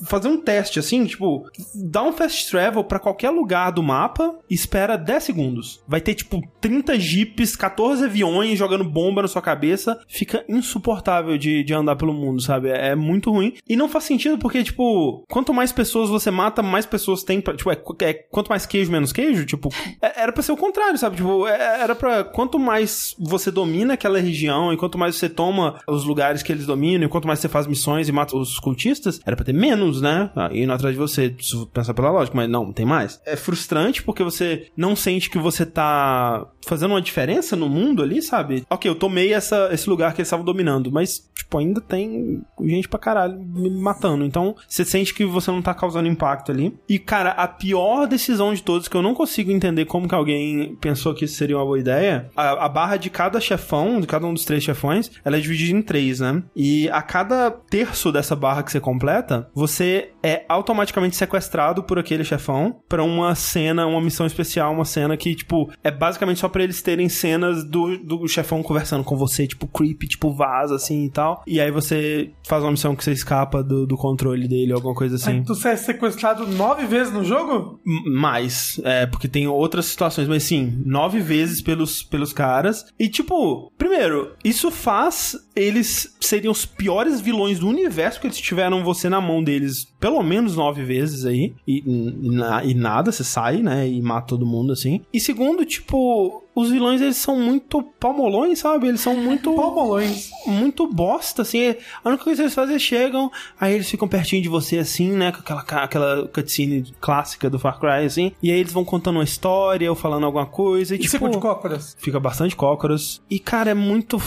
Fazer um teste assim, tipo, dá um fast travel pra qualquer lugar do mapa espera 10 segundos. Vai ter, tipo, 30 jeeps, 14 aviões jogando bomba na sua cabeça. Fica insuportável de, de andar pelo mundo, sabe? É, é muito ruim. E não faz sentido porque, tipo, quanto mais pessoas você mata, mais pessoas tem pra. Tipo, é, é quanto mais queijo, menos queijo. Tipo, é- era pra ser o contrário, sabe? Tipo, é- era pra. Quanto mais você domina aquela região e quanto mais você toma os lugares que eles dominam e quanto mais você faz missões e mata os cultistas, era pra ter menos, né? Ah, Indo atrás de você, se pensar pela lógica, mas não, tem mais. É frustrante porque você não sente que você tá fazendo uma diferença no mundo ali, sabe? Ok, eu tomei essa, esse lugar que eles estavam dominando, mas, tipo, ainda tem gente pra caralho me matando. Então, você sente que você não tá causando impacto ali. E, cara, a pior decisão de todos, que eu não consigo entender como que alguém pensou que isso seria uma boa ideia, a, a barra de cada chefão, de cada um dos três chefões, ela é dividida em três, né? E a cada terço dessa barra que você completa, você é automaticamente sequestrado por aquele chefão pra uma cena, uma missão especial, uma cena que, tipo, é basicamente só pra eles terem cenas do, do chefão conversando com você, tipo, creep, tipo, vaza, assim e tal. E aí você faz uma missão que você escapa do, do controle dele, alguma coisa assim. Aí tu é sequestrado nove vezes no jogo? M- Mais, é, porque tem outras situações, mas sim, nove vezes pelos, pelos caras. E, tipo, primeiro, isso faz eles serem os piores vilões do universo, porque eles tiveram você na mão deles pelo menos nove vezes aí. E, e, na- e nada, você sai, né, e mata todo mundo, assim. E segundo, tipo, os vilões, eles são muito palmolões, sabe? Eles são muito Palmolões. muito bosta, assim. A única coisa que eles fazem é chegam, aí eles ficam pertinho de você, assim, né? Com aquela, aquela cutscene clássica do Far Cry, assim. E aí eles vão contando uma história ou falando alguma coisa. E, E tipo, de cócoras. fica bastante cócoras. E, cara, é muito.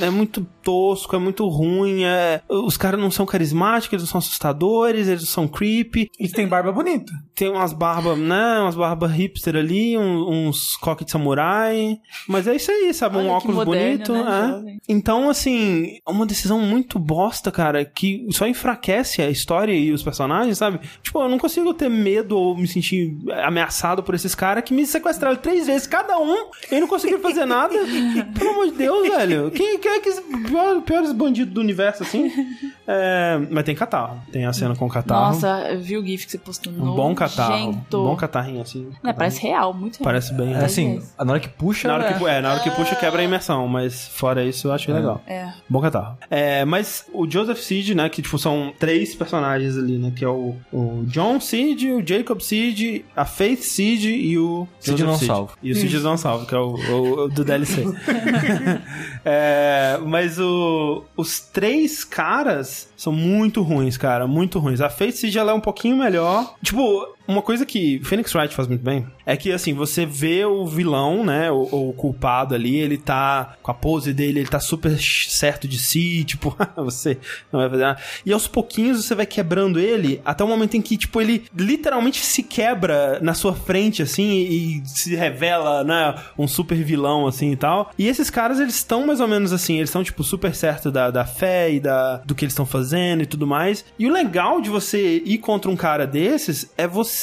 É muito tosco, é muito ruim. É... Os caras não são carismáticos, eles não são assustadores, eles não são creepy. E tem barba bonita. Tem umas barbas, né? Umas barbas hipster ali, um- uns coques de samurai. Mas é isso aí, sabe? Olha um óculos moderno, bonito. né, é. Então, assim, é uma decisão muito bosta, cara, que só enfraquece a história e os personagens, sabe? Tipo, eu não consigo ter medo ou me sentir ameaçado por esses caras que me sequestraram três vezes cada um e não conseguiram fazer nada. Pelo amor de Deus, velho. Quem, quem é que pior, piores bandidos do universo, assim? É, mas tem catarro. Tem a cena com catarro. Nossa, eu vi o GIF que você postou. Um bom catarro. Um bom catarrinho, assim. Não, parece real, muito real. Parece bem. É, né? assim, na hora que puxa. Na hora, que, é- é, na hora que puxa, quebra a imersão, mas fora isso, eu achei legal. É. Bom catarro. É, mas o Joseph Seed, né, que tipo, são três personagens ali, né, que é o, o John Seed, o Jacob Seed, a Faith Seed e o Seed não salvo. E o Seed não salvo, que é o, o- o do DLC. É, mas o, os três caras são muito ruins, cara, muito ruins. A Seed, ela é um pouquinho melhor. Tipo, uma coisa que Phoenix Wright faz muito bem é que, assim, você vê o vilão, né, o, o culpado ali, ele tá com a pose dele, ele tá super certo de si, tipo, você não vai fazer nada. E aos pouquinhos você vai quebrando ele até o momento em que, tipo, ele literalmente se quebra na sua frente, assim, e, se revela, né, um super vilão, assim, e tal. E esses caras, eles estão mais ou menos assim, eles estão, tipo, super certo da, da fé e da, do que eles estão fazendo e tudo mais. E o legal de você ir contra um cara desses é você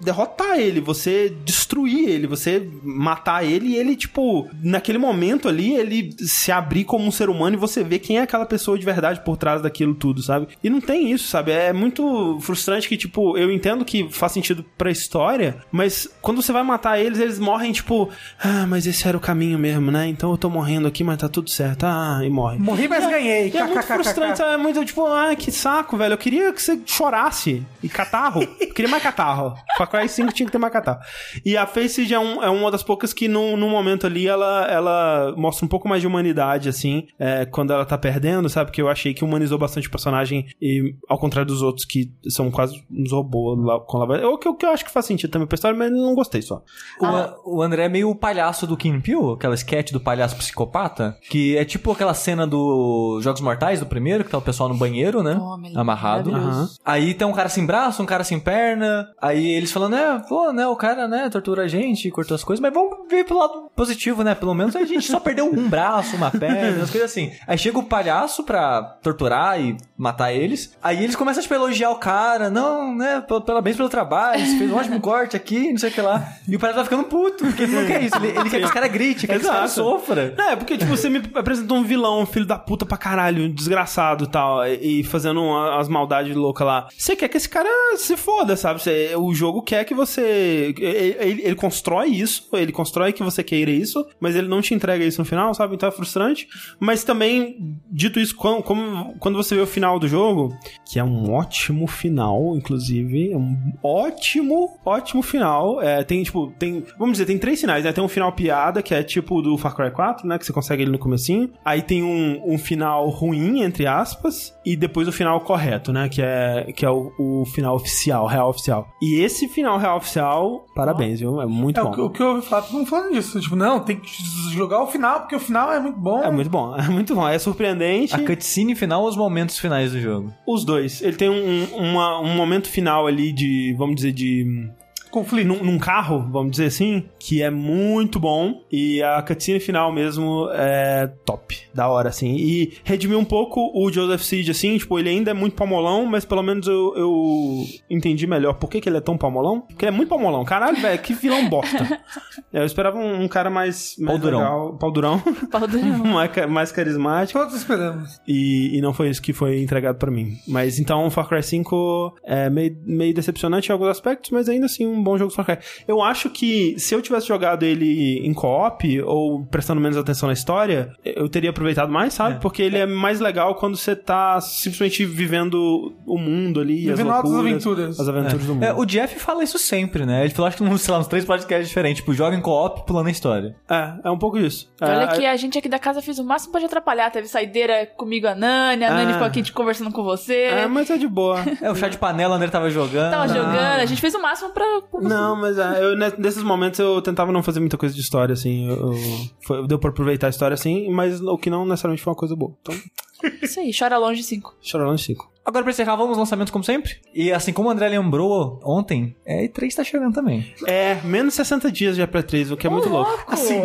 derrotar ele, você destruir ele, você matar ele e ele, tipo, naquele momento ali, ele se abrir como um ser humano e você vê quem é aquela pessoa de verdade por trás daquilo tudo, sabe? E não tem isso, sabe? É muito frustrante que, tipo, eu entendo que faz sentido pra história, mas quando você vai matar eles, eles morrem, tipo, ah, mas esse era o caminho mesmo, né? Então eu tô morrendo aqui, mas tá tudo certo. Ah, e morre. Morri, mas ganhei. E é muito frustrante, sabe? É muito tipo, ah, que saco, velho. Eu queria que você chorasse. E catarro. Eu queria mais catarro. Far Cry 5 tinha que ter mais catarro. E a Face é, um, é uma das poucas que, no, no momento ali, ela, ela mostra um pouco mais de humanidade, assim, é, quando ela tá perdendo, sabe? Porque eu achei que humanizou bastante o personagem, e ao contrário dos outros que são quase uns robôs lá com lava. O que, o que eu acho que faz sentido também pra história, mas não gostei só. O, o André é meio o palhaço do Kim Peele, aquela sketch do palhaço psicopata, que é tipo aquela cena do Jogos Mortais, do primeiro, que tá o pessoal no banheiro, né? Oh, Amarrado. Aí tem um cara sem braço, um cara sem perna, Aí eles falando, né, pô, né, o cara, né, tortura a gente, cortou as coisas, mas vamos ver pelo lado positivo, né? Pelo menos a gente só perdeu um braço, uma perna, as coisas assim. Aí chega o palhaço pra torturar e matar eles. Aí eles começam tipo, a elogiar o cara, não, né, parabéns pelo trabalho, você fez um ótimo corte aqui, não sei o que lá. E o palhaço tá ficando puto, porque ele não quer isso, ele, ele quer que os caras gritem, quer que os caras Exato. sofram. É, porque, tipo, você me apresentou um vilão, um filho da puta pra caralho, um desgraçado e tal, e, fazendo as maldades loucas lá. Você quer que esse cara se foda, sabe? Você- o jogo quer que você. Ele, ele- constrói isso, ele constrói que você queira isso, mas ele não te entrega isso no final, sabe? Então é frustrante. Mas também, dito isso, quando, como- quando você vê o final do jogo, que é um ótimo final, inclusive, é um ótimo, ótimo final. É, tem, tipo, tem. Vamos dizer, tem três finais, né? Tem um final piada, que é tipo do Far Cry 4, né? Que você consegue ele no comecinho. Aí tem um, um final ruim, entre aspas, e depois o final correto, né? Que é, que é o, o final oficial, real oficial. E esse final real oficial, parabéns, viu? É muito É bom. o, que- o que eu ouvi falar, todo mundo falando disso. Tipo, não, tem que jogar o final, porque o final é muito bom. É muito bom, é muito bom. É surpreendente. A cutscene final ou os momentos finais do jogo? Os dois. Ele tem um, uma- um momento final ali de, vamos dizer, de. Conflito. Num, num carro, vamos dizer assim, que é muito bom. E a cutscene final mesmo é top. Da hora, assim. E redimiu um pouco o Joseph Seed, assim. Tipo, ele ainda é muito palmolão, mas pelo menos eu, eu entendi melhor por que, que ele é tão palmolão. Porque ele é muito palmolão. Caralho, velho, que vilão bosta. eu esperava um, um cara mais, mais Pau durão. legal. Pau durão. Pau durão. mais, mais carismático. Todos esperamos. E, e não foi isso que foi entregado pra mim. Mas então o Far Cry 5 é meio, meio decepcionante em alguns aspectos, mas ainda assim um bom jogo do Far Cry. Eu acho que se eu tivesse jogado ele em co-op ou prestando menos atenção na história, eu teria aproveitado mais, sabe? Porque ele é mais legal quando você tá simplesmente vivendo o mundo ali, Vivendo as loucuras, aventuras. as aventuras do mundo. É, o Jeff fala isso sempre, né? Ele falou, acho que, sei lá, uns três podcasts diferentes. Tipo, joga em co-op pulando a história. É, é um pouco isso. Olha é, que a gente aqui da casa fez o máximo pra te atrapalhar. Teve saideira comigo a Nani, a Nani Ah. ficou aqui te conversando com você. É, mas é de boa. É, o chá de panela onde ele tava jogando. Tava jogando, a gente fez o máximo pra. Não, mas é, eu, ne- nesses momentos eu tentava não fazer muita coisa de história, assim. Eu, eu- foi- deu pra aproveitar a história, assim, mas o que não necessariamente foi uma coisa boa. Então, Isso aí, chora longe 5. chorando 5. Agora, pra encerrar, vamos aos lançamentos como sempre. E assim como o André lembrou ontem, é, E3 tá chegando também. É, menos 60 dias já pra 3, o que é muito louco. Assim,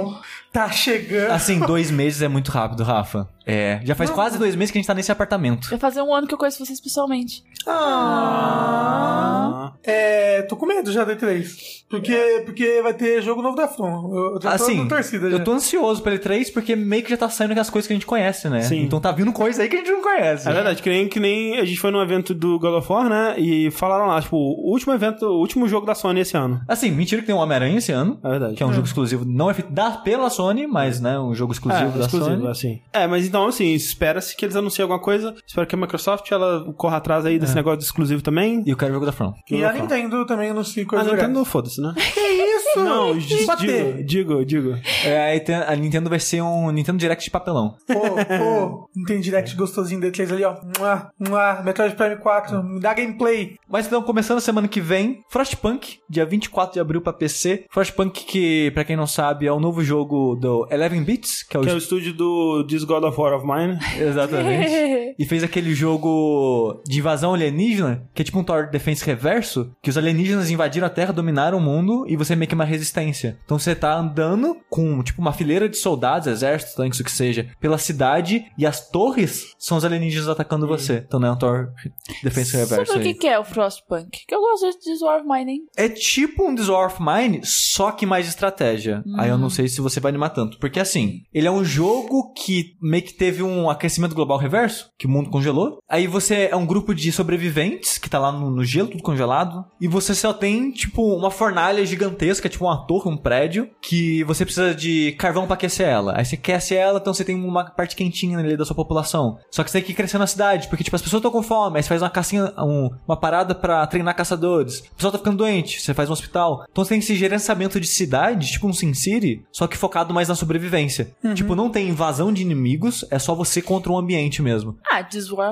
tá chegando. Assim, dois meses é muito rápido, Rafa. É, já faz quase dois meses que a gente tá nesse apartamento. Vai fazer um ano que eu conheço vocês pessoalmente. Ah. É, tô com medo já da E3. Porque, porque vai ter jogo novo da From. Eu, eu Assim, torcida já. eu tô ansioso pelo E3 porque meio que já tá saindo aquelas coisas que a gente conhece, né? Sim. Então tá vindo coisa aí que a gente não conhece. É verdade, que nem, que nem a gente foi num evento do God of War, né? E falaram lá, tipo, o último evento, o último jogo da Sony esse ano. Assim, mentira que tem um Homem-Aranha esse ano. É verdade. Que é um jogo exclusivo, não é feito da, pela Sony, mas, né, um jogo exclusivo é, da exclusivo, Sony. assim. É, mas então, assim, espera-se que eles anunciem alguma coisa. Espero que a Microsoft, ela corra atrás aí desse negócio de exclusivo também. E eu quero o jogo da From. E a Nintendo também anuncia A coisas Nintendo, legais. foda-se, né? Que isso? Não, digo, digo, digo. É, a Nintendo vai ser um Nintendo Direct de papelão. Pô, pô, tem direct gostosinho da E3 ali, ó. Mua, mua, Metroid Prime 4, me dá gameplay. Mas então, começando a semana que vem, Frostpunk, dia 24 de abril pra PC. Frostpunk, que, pra quem não sabe, é o novo jogo do Eleven Bits, que é o... Que é o estúdio do This God of War of Mine. Exatamente. e fez aquele jogo de invasão alienígena, que é tipo um Tower Defense reverso, que os alienígenas invadiram a Terra, dominaram o mundo, e você é meio que uma resistência. Então você tá andando com, tipo, uma fileira de soldados, exércitos, tanques, o que seja, pela cidade, e as torres são os alienígenas atacando você. Então não é um Tower Defense reverso Sobre o que, é o Frostpunk? Que eu gosto de Dwarf Mine, hein? É tipo um This War of Mine, só que mais estratégia. Aí eu não sei se você vai tanto. Porque assim, ele é um jogo que meio que teve um aquecimento global reverso, que o mundo congelou. Aí você é um grupo de sobreviventes que tá lá no, no gelo, tudo congelado. E você só tem, tipo, uma fornalha gigantesca, tipo uma torre, um prédio, que você precisa de carvão pra aquecer ela. Aí você aquece ela, então você tem uma parte quentinha ali da sua população. Só que você tem que ir crescendo na cidade, porque, tipo, as pessoas estão com fome. Aí você faz uma cacinha, um- uma parada pra treinar caçadores. O pessoal tá ficando doente, você faz um hospital. Então você tem esse gerenciamento de cidade, tipo um Sin City, só que focado mais na sobrevivência. Tipo, não tem invasão de inimigos, é só você contra o ambiente mesmo. Ah,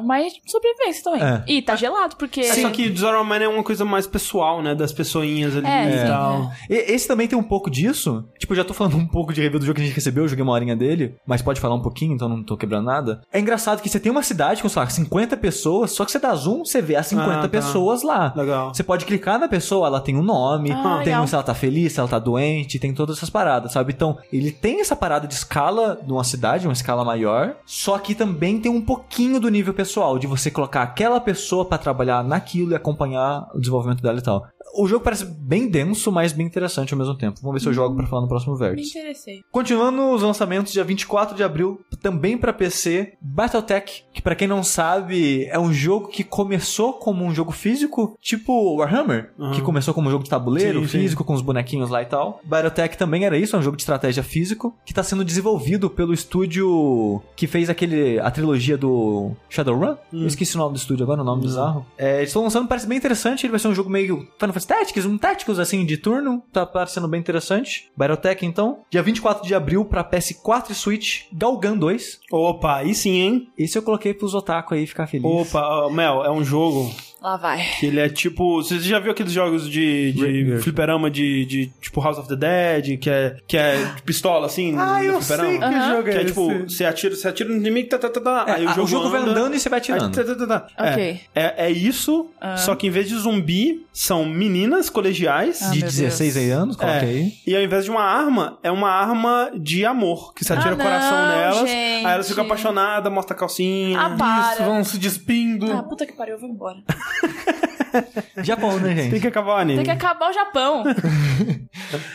Mine é sobrevivência também. É. E tá gelado, porque... É só que Mine é uma coisa mais pessoal, né? Das pessoinhas ali É, e sim, tal. E- esse também tem um pouco disso. Tipo, eu já tô falando um pouco de review do jogo que a gente recebeu, eu joguei uma horinha dele, mas pode falar um pouquinho, então não tô quebrando nada. É engraçado que você tem uma cidade com, sei lá, 50 pessoas, só que você dá zoom, você vê as 50 Ah, tá. pessoas lá. Legal. Você pode clicar na pessoa, ela tem um nome, Ah, tem legal. se ela tá feliz, se ela tá doente, tem todas essas paradas, sabe? Então, ele tem essa parada de escala de uma cidade, uma escala maior, só que também tem um pouquinho do nível pessoal, de você colocar aquela pessoa pra trabalhar naquilo e acompanhar o desenvolvimento dela e tal. O jogo parece bem denso, mas bem interessante ao mesmo tempo. Vamos ver se eu jogo pra falar no próximo Me vértice. interessei. Continuando os lançamentos, dia 24 de abril, também pra PC, Battletech, que pra quem não sabe, é um jogo que começou como um jogo físico, tipo Warhammer, Uhum. que começou como um jogo de tabuleiro, Sim, sim. físico, com os bonequinhos lá e tal. Battletech também era isso, é um jogo de estratégia físico, que tá sendo desenvolvido pelo estúdio que fez aquele a trilogia do Shadowrun. Hum. Eu esqueci o nome do estúdio agora, o nome bizarro. É, eles estão lançando, parece bem interessante, ele vai ser um jogo meio Final Fantasy Tactics, um Tactics assim de turno, tá parecendo bem interessante. Battletech então, dia 24 de abril pra PS4 e Switch, Galgan 2. Opa, aí sim, hein? Esse eu coloquei pros otaku aí ficar feliz. Opa, Mel, é um jogo Lá vai. que ele é tipo. Você já viu aqueles jogos de, de fliperama de, de tipo House of the Dead, que é, que é de pistola assim? Ah, no eu fliperama? sei que Aham. jogo Que é, é tipo, você atira, você atira no inimigo, tá, tá, tá, tá, É, aí ah, o jogo, vai anda, andando e você vai aí atirando. tá, tá, tá, tá. É, Ok. É, é isso, só que em vez de zumbi, são meninas colegiais. Ah, de meu 16 Deus. aí anos, coloca É. aí. E ao invés de uma arma, é uma arma de amor. Que você atira Ah, o coração não, nelas. gente. Aí elas ficam apaixonadas, mostra a calcinha. Ah, para. Isso, vão se despindo. Ah, puta que pariu, eu vou embora. Japão, né, gente? Tem que acabar o anime. Tem que acabar o Japão.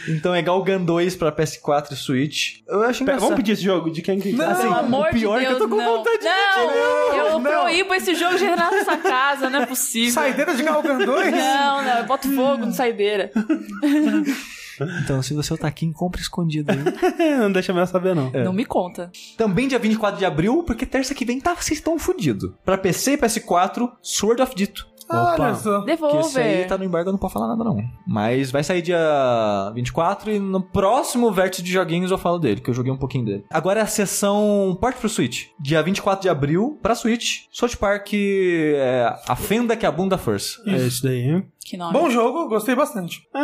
Então é Galgan 2 pra PS4 e Switch. Eu acho engraçado. vamos pedir esse jogo de quem que Não, Assim, Pelo amor o pior de é Deus, que eu tô com não. vontade de não, eu Não. proíbo esse jogo de entrar nessa casa, não é possível. Saideira de Galgan 2? Não, não, eu boto fogo no saideira. Então, se você tá aqui, compra escondido aí. não deixa a Mel saber, não. Não me conta. Também dia 24 de abril, porque terça que vem tá, vocês estão fudidos. Pra PC e PS4, Sword of Dito. Olha só. Que esse aí tá no embargo, eu não posso falar nada não. Mas vai sair dia 24 e no próximo vértice de joguinhos eu falo dele, que eu joguei um pouquinho dele. Agora é a sessão Port pro Switch. Dia 24 de abril, pra Switch, South Park é a fenda que abunda a força. É isso daí, hein? Que nome. Bom jogo, gostei bastante. é,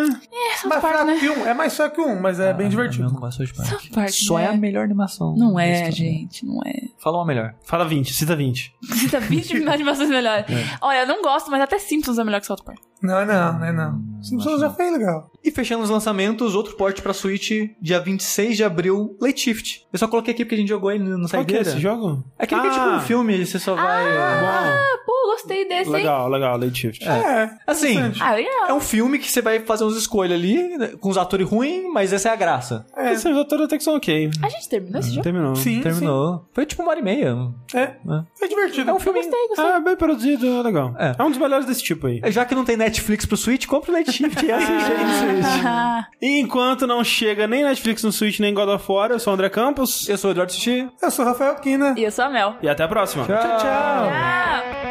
South mais Park, né? que um, é mais fraco que um, mas é bem Eu divertido. não gosto de South Park. South Park, Só é né? a melhor animação. Não é, história. gente, não é. Fala uma melhor. Fala 20, cita 20. Cita 20 animações melhores. Olha, eu não gosto, mas até Simpsons é melhor que South Park. Não, não, não é não. Simpsons já fez legal. E fechando os lançamentos, outro porte pra Switch, dia 26 de abril, Late Shift. Eu só coloquei aqui porque a gente jogou ele no Qual que é saideira. esse jogo? É aquele que é tipo Ah. um filme, você só vai... Ah, pô, gostei desse, hein? Legal, legal, Late Shift. É. Assim, interessante. Ah, é um filme que você vai fazer umas escolhas ali, com os atores ruins, mas essa é a graça. É. Esses atores até que são ok. A gente terminou esse jogo? Terminou. Sim, Terminou. Foi tipo uma hora e meia. É. É divertido. É um filme... Gostei, gostei. Ah, bem produzido, é legal. É. É. um dos melhores desse tipo aí. Já que não tem Netflix pro Switch, compra o Late Shift e assiste aí no Switch. E enquanto não chega nem Netflix no Switch, nem God of War, eu sou o André Campos. Eu sou o Eduardo Sushi. Eu sou o Rafael Kina. e eu sou a Mel. E até a próxima. Tchau, tchau. Tchau.